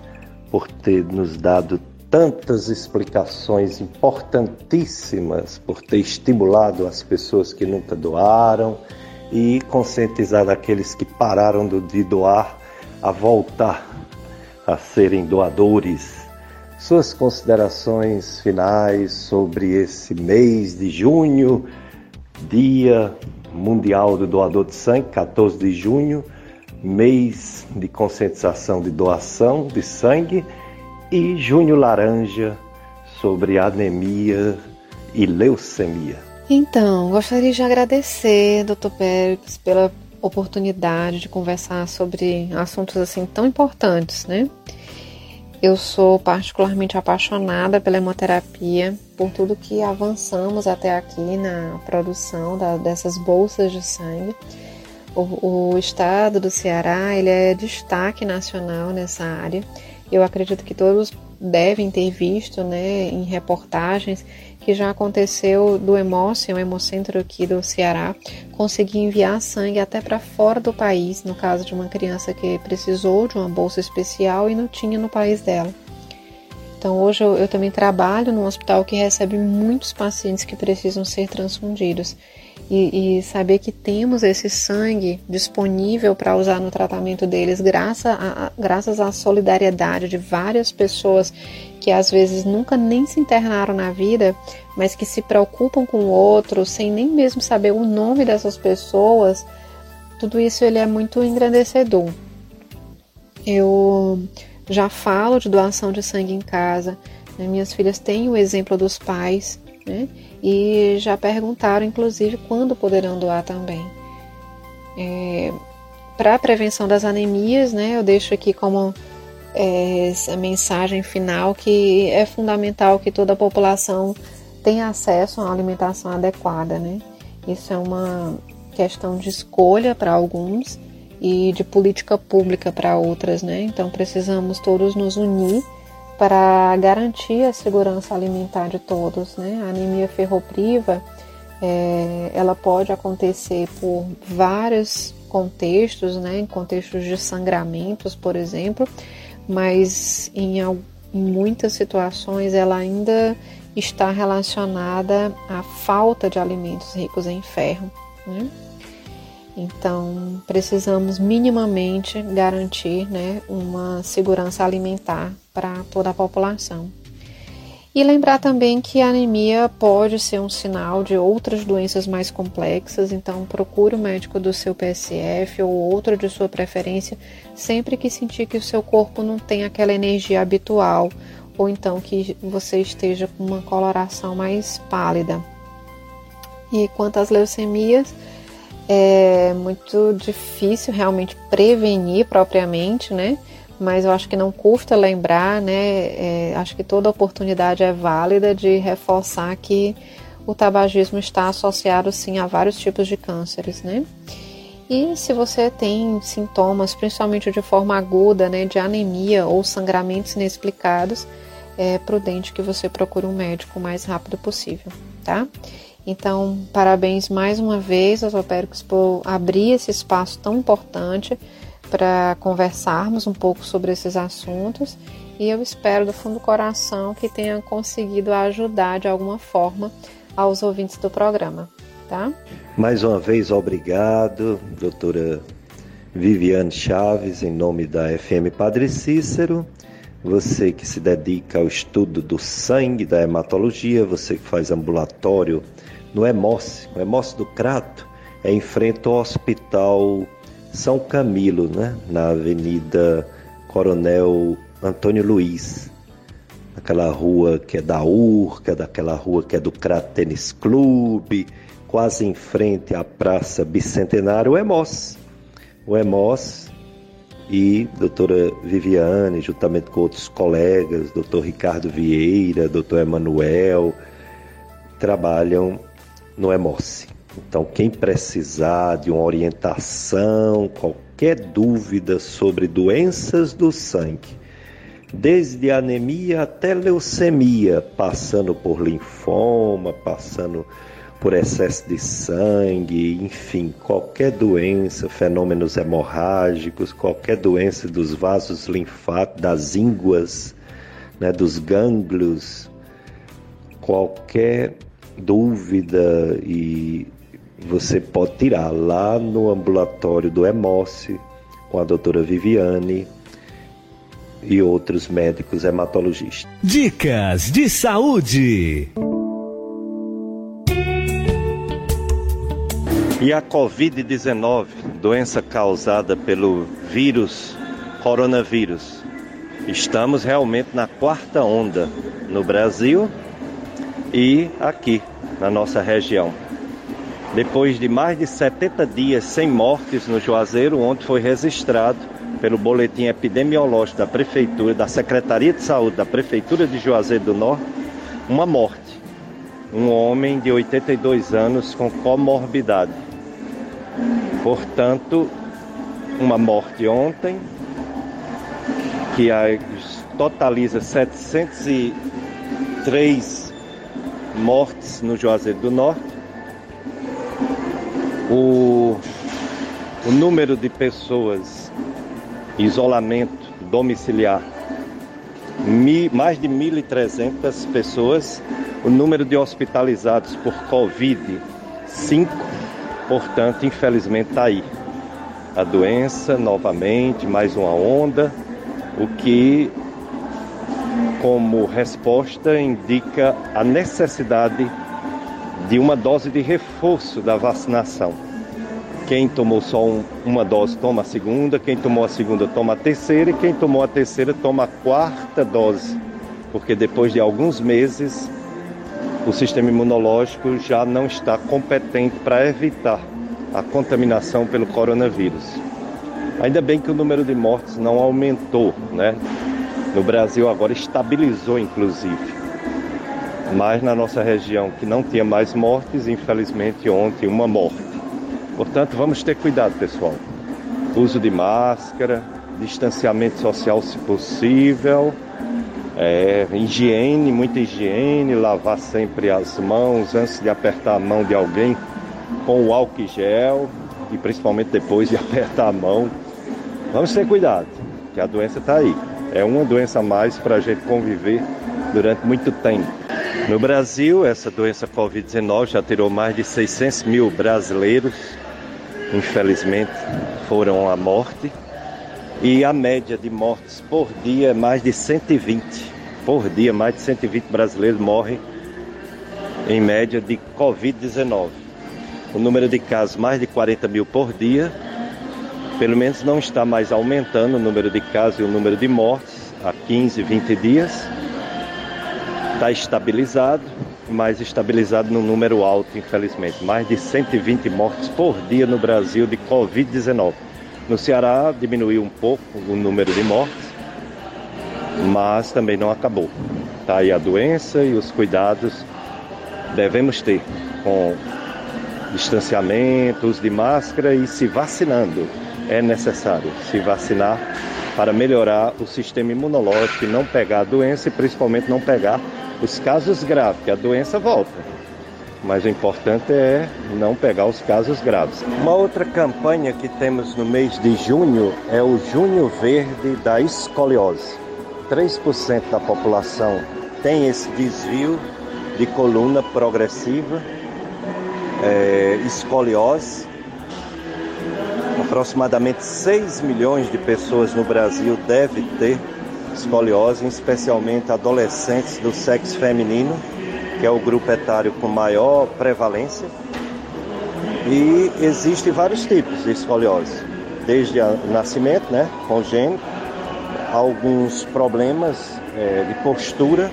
por ter nos dado tantas explicações importantíssimas, por ter estimulado as pessoas que nunca doaram e conscientizado aqueles que pararam de doar a voltar a serem doadores. Suas considerações finais sobre esse mês de junho, Dia Mundial do Doador de Sangue, 14 de junho, mês de conscientização de doação de sangue, e Junho Laranja sobre anemia e leucemia. Então, gostaria de agradecer, Dr. Pérez, pela oportunidade de conversar sobre assuntos assim tão importantes, né? Eu sou particularmente apaixonada pela hemoterapia, por tudo que avançamos até aqui na produção da, dessas bolsas de sangue. O, o, estado do Ceará ele é destaque nacional nessa área. Eu acredito que todos devem ter visto, né, em reportagens que já aconteceu do Hemócio, o Hemocentro aqui do Ceará, conseguir enviar sangue até para fora do país, no caso de uma criança que precisou de uma bolsa especial e não tinha no país dela. Então hoje eu, eu também trabalho num hospital que recebe muitos pacientes que precisam ser transfundidos. E, e, saber que temos esse sangue disponível para usar no tratamento deles, graças, a, graças à solidariedade de várias pessoas que às vezes nunca nem se internaram na vida, mas que se preocupam com o outro, sem nem mesmo saber o nome dessas pessoas, tudo isso ele é muito engrandecedor. Eu já falo de doação de sangue em casa, né? minhas filhas têm o exemplo dos pais, né? E já perguntaram, inclusive, quando poderão doar também. É, Para a prevenção das anemias, né, eu deixo aqui como é, mensagem final que é fundamental que toda a população tenha acesso a uma alimentação adequada, né? Isso é uma questão de escolha para alguns e de política pública para outras, né? Então precisamos todos nos unir para garantir a segurança alimentar de todos. Né? A anemia ferropriva é, ela pode acontecer por vários contextos, né? em contextos de sangramentos, por exemplo, mas em, em muitas situações ela ainda está relacionada à falta de alimentos ricos em ferro. Né? Então, precisamos minimamente garantir né, uma segurança alimentar para toda a população. E lembrar também que a anemia pode ser um sinal de outras doenças mais complexas, então procure o médico do seu PSF ou outro de sua preferência sempre que sentir que o seu corpo não tem aquela energia habitual ou então que você esteja com uma coloração mais pálida. E quanto às leucemias, é muito difícil realmente prevenir propriamente, né? Mas eu acho que não custa lembrar, né? É, acho que toda oportunidade é válida de reforçar que o tabagismo está associado sim a vários tipos de cânceres, né? E se você tem sintomas, principalmente de forma aguda, né, de anemia ou sangramentos inexplicados, é prudente que você procure um médico o mais rápido possível, tá? Então, parabéns mais uma vez aos Opéricos por abrir esse espaço tão importante para conversarmos um pouco sobre esses assuntos e eu espero do fundo do coração que tenha conseguido ajudar de alguma forma aos ouvintes do programa. tá? Mais uma vez, obrigado, doutora Viviane Chaves, em nome da FM Padre Cícero. Você que se dedica ao estudo do sangue, da hematologia, você que faz ambulatório no Hemócio, o Hemócio do Crato, é em frente ao Hospital São Camilo, né? na Avenida Coronel Antônio Luiz, aquela rua que é da Urca, daquela rua que é do Crato Tênis Clube, quase em frente à Praça Bicentenário, o EMOS. O EMOS e doutora Viviane, juntamente com outros colegas, doutor Ricardo Vieira, doutor Emanuel, trabalham no EMOS. Então, quem precisar de uma orientação, qualquer dúvida sobre doenças do sangue, desde anemia até leucemia, passando por linfoma, passando por excesso de sangue, enfim, qualquer doença, fenômenos hemorrágicos, qualquer doença dos vasos linfáticos, das ínguas, né, dos gânglios, qualquer dúvida e você pode tirar lá no ambulatório do Hemócio com a doutora Viviane e outros médicos hematologistas. Dicas de saúde. E a Covid-19, doença causada pelo vírus coronavírus. Estamos realmente na quarta onda no Brasil e aqui na nossa região. Depois de mais de 70 dias sem mortes no Juazeiro, onde foi registrado pelo boletim epidemiológico da Prefeitura, da Secretaria de Saúde da Prefeitura de Juazeiro do Norte, uma morte. Um homem de 82 anos com comorbidade. Portanto, uma morte ontem, que totaliza 703 mortes no Juazeiro do Norte. O, o número de pessoas em isolamento domiciliar, mi, mais de 1.300 pessoas. O número de hospitalizados por Covid, 5. Portanto, infelizmente está aí. A doença novamente, mais uma onda, o que como resposta indica a necessidade de uma dose de reforço da vacinação. Quem tomou só um, uma dose toma a segunda, quem tomou a segunda toma a terceira e quem tomou a terceira toma a quarta dose, porque depois de alguns meses o sistema imunológico já não está competente para evitar a contaminação pelo coronavírus. Ainda bem que o número de mortes não aumentou, né? No Brasil agora estabilizou, inclusive. Mas na nossa região que não tinha mais mortes, infelizmente ontem uma morte. Portanto, vamos ter cuidado, pessoal. Uso de máscara, distanciamento social se possível, é, higiene, muita higiene, lavar sempre as mãos antes de apertar a mão de alguém com o álcool gel e principalmente depois de apertar a mão. Vamos ter cuidado, que a doença está aí. É uma doença a mais para a gente conviver durante muito tempo. No Brasil, essa doença Covid-19 já tirou mais de 600 mil brasileiros, infelizmente, foram à morte. E a média de mortes por dia é mais de 120. Por dia, mais de 120 brasileiros morrem em média de Covid-19. O número de casos, mais de 40 mil por dia, pelo menos não está mais aumentando o número de casos e o número de mortes há 15, 20 dias. Está estabilizado, mas estabilizado num número alto, infelizmente. Mais de 120 mortes por dia no Brasil de Covid-19. No Ceará diminuiu um pouco o número de mortes, mas também não acabou. Está aí a doença e os cuidados devemos ter com distanciamento, uso de máscara e se vacinando é necessário se vacinar para melhorar o sistema imunológico e não pegar a doença e principalmente não pegar os casos graves, que a doença volta. Mas o importante é não pegar os casos graves. Uma outra campanha que temos no mês de junho é o Junho Verde da Escoliose. 3% da população tem esse desvio de coluna progressiva é, escoliose. Aproximadamente 6 milhões de pessoas no Brasil devem ter escoliose, especialmente adolescentes do sexo feminino, que é o grupo etário com maior prevalência. E existem vários tipos de escoliose, desde o nascimento, né, congênito, alguns problemas é, de postura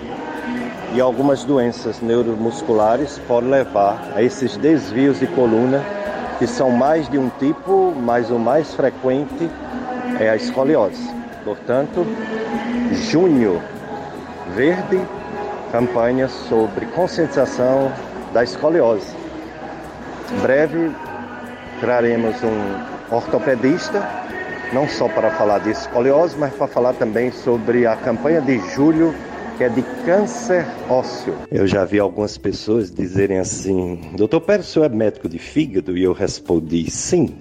e algumas doenças neuromusculares podem levar a esses desvios de coluna, que são mais de um tipo, mas o mais frequente é a escoliose. Portanto, junho verde, campanha sobre conscientização da escoliose. Em breve traremos um ortopedista, não só para falar de escoliose, mas para falar também sobre a campanha de julho que é de câncer ósseo. Eu já vi algumas pessoas dizerem assim: Doutor Pérez, o senhor é médico de fígado? E eu respondi: sim.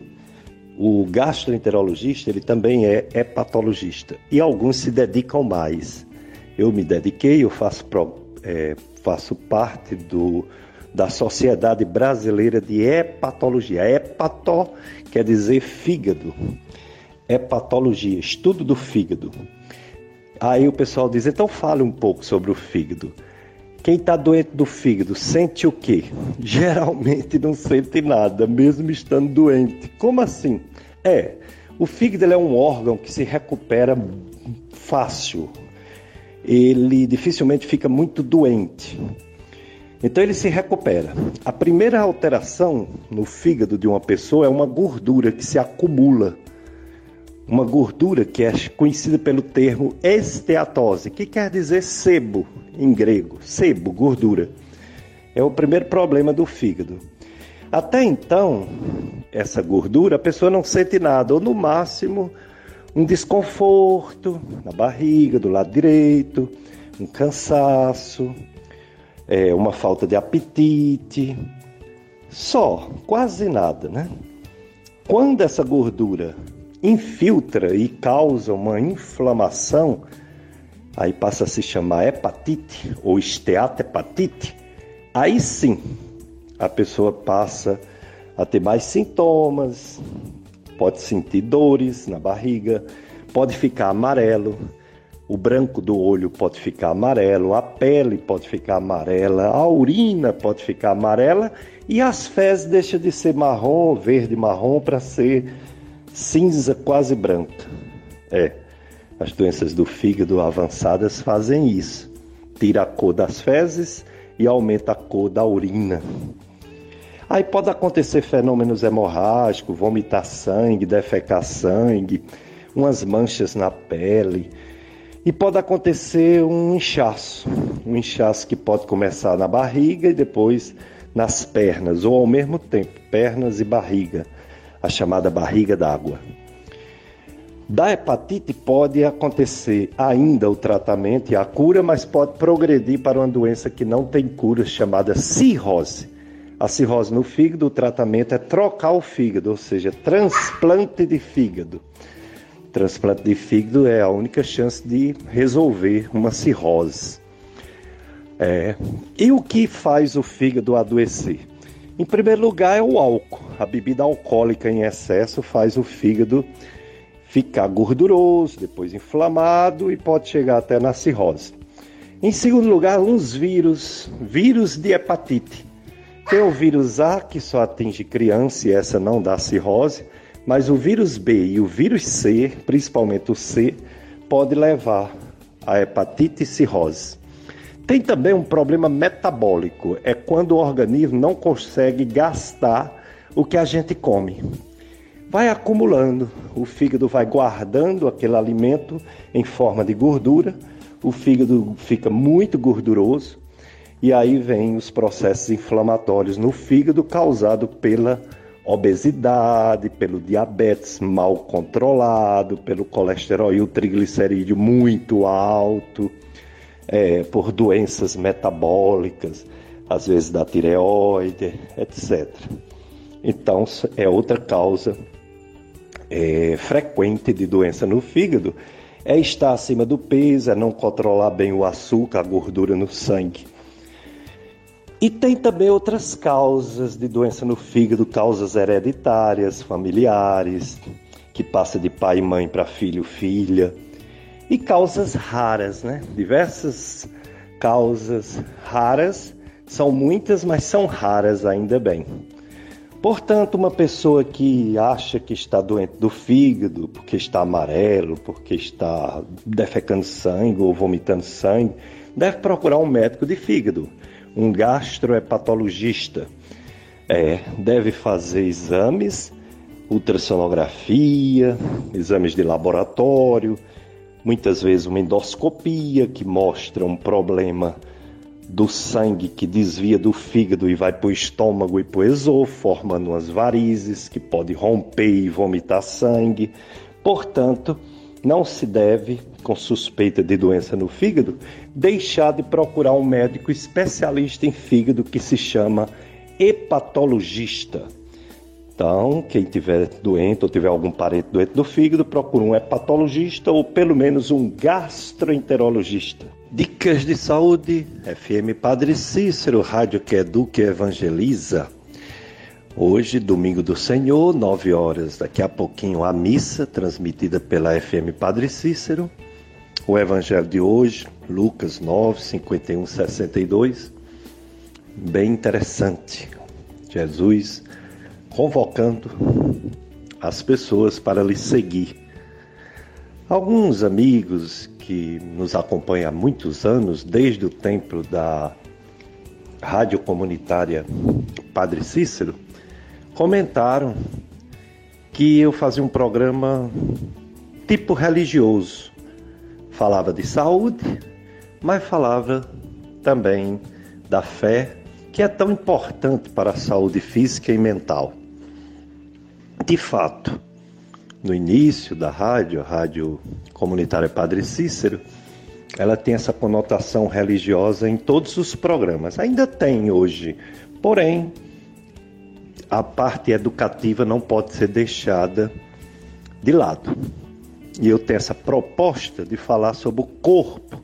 O gastroenterologista ele também é hepatologista e alguns se dedicam mais. Eu me dediquei, eu faço, é, faço parte do, da Sociedade Brasileira de Hepatologia. Hepato quer dizer fígado. Hepatologia, estudo do fígado. Aí o pessoal diz: então fale um pouco sobre o fígado. Quem está doente do fígado sente o quê? Geralmente não sente nada, mesmo estando doente. Como assim? É, o fígado é um órgão que se recupera fácil. Ele dificilmente fica muito doente. Então ele se recupera. A primeira alteração no fígado de uma pessoa é uma gordura que se acumula uma gordura que é conhecida pelo termo esteatose, que quer dizer sebo em grego, sebo, gordura. É o primeiro problema do fígado. Até então, essa gordura, a pessoa não sente nada, ou no máximo um desconforto na barriga, do lado direito, um cansaço, é, uma falta de apetite, só, quase nada, né? Quando essa gordura infiltra e causa uma inflamação, aí passa a se chamar hepatite ou esteatohepatite, aí sim a pessoa passa a ter mais sintomas, pode sentir dores na barriga, pode ficar amarelo, o branco do olho pode ficar amarelo, a pele pode ficar amarela, a urina pode ficar amarela e as fezes deixam de ser marrom, verde, marrom para ser cinza quase branca. É, as doenças do fígado avançadas fazem isso. Tira a cor das fezes e aumenta a cor da urina. Aí pode acontecer fenômenos hemorrágicos, vomitar sangue, defecar sangue, umas manchas na pele. E pode acontecer um inchaço, um inchaço que pode começar na barriga e depois nas pernas, ou ao mesmo tempo, pernas e barriga a chamada barriga d'água. Da hepatite pode acontecer ainda o tratamento e a cura, mas pode progredir para uma doença que não tem cura, chamada cirrose. A cirrose no fígado, o tratamento é trocar o fígado, ou seja, transplante de fígado. Transplante de fígado é a única chance de resolver uma cirrose. É. E o que faz o fígado adoecer? Em primeiro lugar é o álcool. A bebida alcoólica em excesso faz o fígado ficar gorduroso, depois inflamado e pode chegar até na cirrose. Em segundo lugar, uns vírus, vírus de hepatite. Tem o vírus A que só atinge criança e essa não dá cirrose, mas o vírus B e o vírus C, principalmente o C, pode levar a hepatite e cirrose. Tem também um problema metabólico, é quando o organismo não consegue gastar o que a gente come. Vai acumulando, o fígado vai guardando aquele alimento em forma de gordura, o fígado fica muito gorduroso e aí vem os processos inflamatórios no fígado causado pela obesidade, pelo diabetes mal controlado, pelo colesterol e o triglicerídeo muito alto é, por doenças metabólicas, às vezes da tireoide, etc. Então, é outra causa é, frequente de doença no fígado, é estar acima do peso, é não controlar bem o açúcar, a gordura no sangue. E tem também outras causas de doença no fígado, causas hereditárias, familiares, que passa de pai e mãe para filho, filha, e causas raras, né? Diversas causas raras, são muitas, mas são raras ainda bem. Portanto, uma pessoa que acha que está doente do fígado, porque está amarelo, porque está defecando sangue ou vomitando sangue, deve procurar um médico de fígado um gastrohepatologista. É, deve fazer exames, ultrassonografia, exames de laboratório, muitas vezes uma endoscopia que mostra um problema do sangue que desvia do fígado e vai para o estômago e para o esôfago, formando umas varizes que pode romper e vomitar sangue. Portanto, não se deve, com suspeita de doença no fígado, deixar de procurar um médico especialista em fígado que se chama hepatologista. Então, quem tiver doente ou tiver algum parente doente do fígado, procure um hepatologista ou pelo menos um gastroenterologista. Dicas de saúde, FM Padre Cícero, rádio que educa e evangeliza. Hoje, domingo do Senhor, 9 horas, daqui a pouquinho a missa transmitida pela FM Padre Cícero. O evangelho de hoje, Lucas 9, 51, 62. Bem interessante. Jesus convocando as pessoas para lhe seguir. Alguns amigos que nos acompanham há muitos anos, desde o tempo da rádio comunitária Padre Cícero, comentaram que eu fazia um programa tipo religioso. Falava de saúde, mas falava também da fé, que é tão importante para a saúde física e mental. De fato, no início da rádio, a rádio comunitária Padre Cícero, ela tem essa conotação religiosa em todos os programas. Ainda tem hoje, porém, a parte educativa não pode ser deixada de lado. E eu tenho essa proposta de falar sobre o corpo,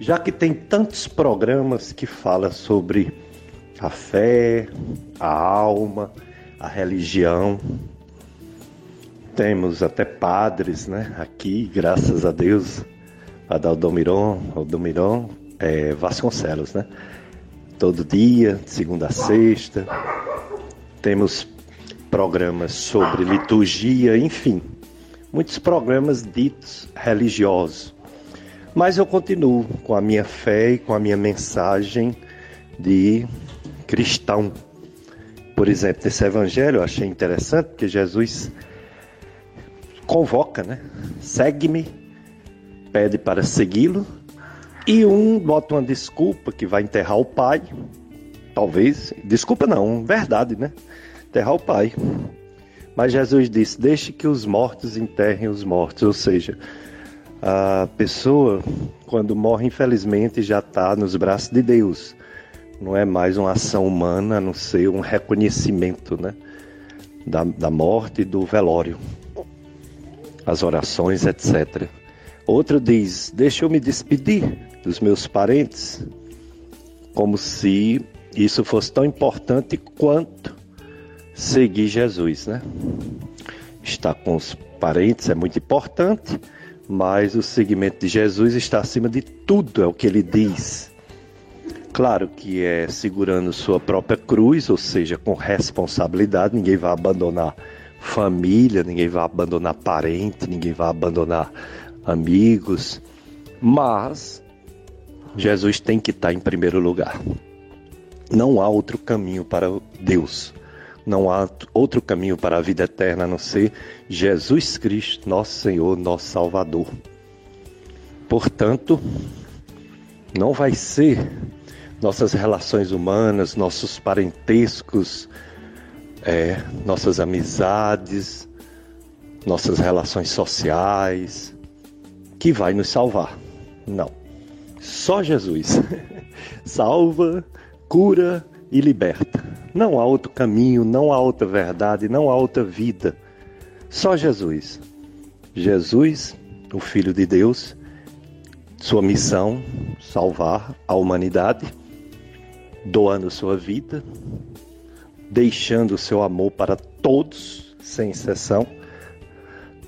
já que tem tantos programas que falam sobre a fé, a alma, a religião. Temos até padres, né? Aqui, graças a Deus, Padre Aldomiron, é, Vasconcelos, né? Todo dia, segunda a sexta, temos programas sobre liturgia, enfim, muitos programas ditos religiosos. Mas eu continuo com a minha fé e com a minha mensagem de cristão. Por exemplo, nesse evangelho eu achei interessante porque Jesus convoca, né? Segue-me, pede para segui-lo, e um bota uma desculpa que vai enterrar o pai, talvez, desculpa não, verdade, né? enterrar o pai. Mas Jesus disse: Deixe que os mortos enterrem os mortos. Ou seja, a pessoa, quando morre, infelizmente, já está nos braços de Deus. Não é mais uma ação humana, a não ser um reconhecimento né, da, da morte e do velório, as orações, etc. Outro diz: Deixa eu me despedir dos meus parentes, como se isso fosse tão importante quanto seguir Jesus, né? Estar com os parentes é muito importante, mas o seguimento de Jesus está acima de tudo, é o que ele diz. Claro que é segurando sua própria cruz, ou seja, com responsabilidade, ninguém vai abandonar família, ninguém vai abandonar parente, ninguém vai abandonar amigos, mas Jesus tem que estar em primeiro lugar. Não há outro caminho para Deus. Não há outro caminho para a vida eterna a não ser Jesus Cristo, nosso Senhor, nosso Salvador. Portanto, não vai ser nossas relações humanas, nossos parentescos, é, nossas amizades, nossas relações sociais que vai nos salvar. Não. Só Jesus salva, cura e liberta. Não há outro caminho, não há outra verdade, não há outra vida. Só Jesus. Jesus, o Filho de Deus, sua missão, salvar a humanidade, doando sua vida, deixando o seu amor para todos, sem exceção.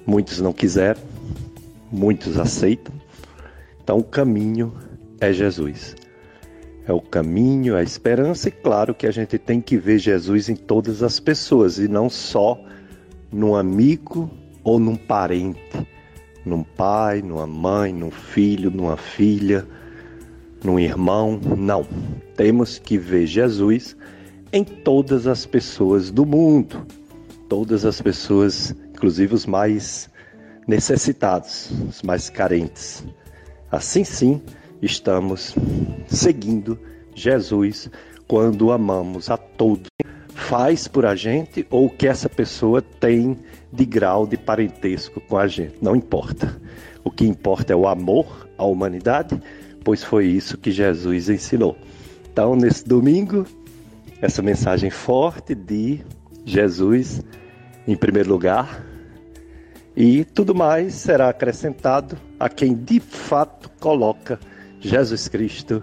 Muitos não quiseram, muitos aceitam. Então o caminho é Jesus. É o caminho, a esperança, e claro que a gente tem que ver Jesus em todas as pessoas e não só num amigo ou num parente, num pai, numa mãe, num filho, numa filha, num irmão. Não. Temos que ver Jesus em todas as pessoas do mundo, todas as pessoas, inclusive os mais necessitados, os mais carentes. Assim sim, estamos seguindo Jesus quando amamos a todos. Faz por a gente ou o que essa pessoa tem de grau de parentesco com a gente, não importa. O que importa é o amor à humanidade, pois foi isso que Jesus ensinou. Então, nesse domingo, essa mensagem forte de Jesus em primeiro lugar, e tudo mais será acrescentado a quem de fato coloca Jesus Cristo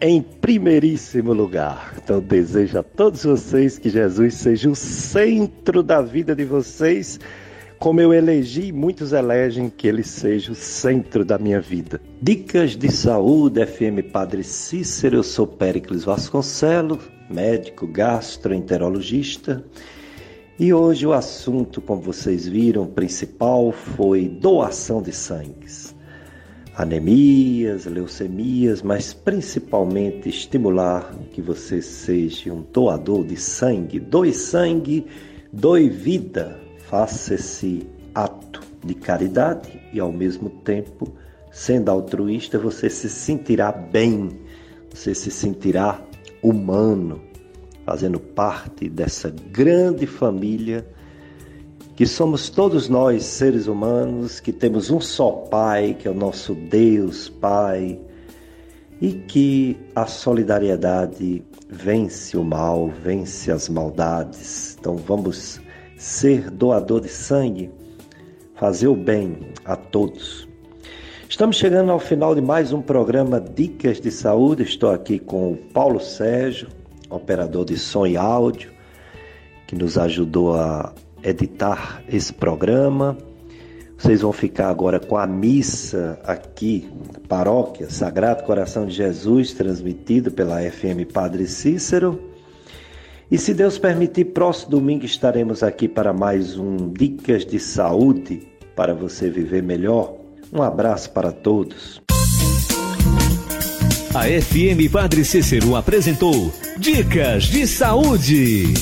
em primeiríssimo lugar. Então desejo a todos vocês que Jesus seja o centro da vida de vocês, como eu elegi, muitos elegem que ele seja o centro da minha vida. Dicas de saúde, FM Padre Cícero, eu sou Péricles Vasconcelos, médico gastroenterologista. E hoje o assunto, como vocês viram, principal foi doação de sangue. Anemias, leucemias, mas principalmente estimular que você seja um doador de sangue. Doe sangue, doe vida. Faça esse ato de caridade e ao mesmo tempo, sendo altruísta, você se sentirá bem, você se sentirá humano, fazendo parte dessa grande família que somos todos nós seres humanos, que temos um só Pai, que é o nosso Deus Pai, e que a solidariedade vence o mal, vence as maldades. Então vamos ser doador de sangue, fazer o bem a todos. Estamos chegando ao final de mais um programa Dicas de Saúde. Estou aqui com o Paulo Sérgio, operador de som e áudio, que nos ajudou a editar esse programa. Vocês vão ficar agora com a missa aqui, paróquia Sagrado Coração de Jesus, transmitido pela FM Padre Cícero. E se Deus permitir, próximo domingo estaremos aqui para mais um Dicas de Saúde para você viver melhor. Um abraço para todos. A FM Padre Cícero apresentou Dicas de Saúde.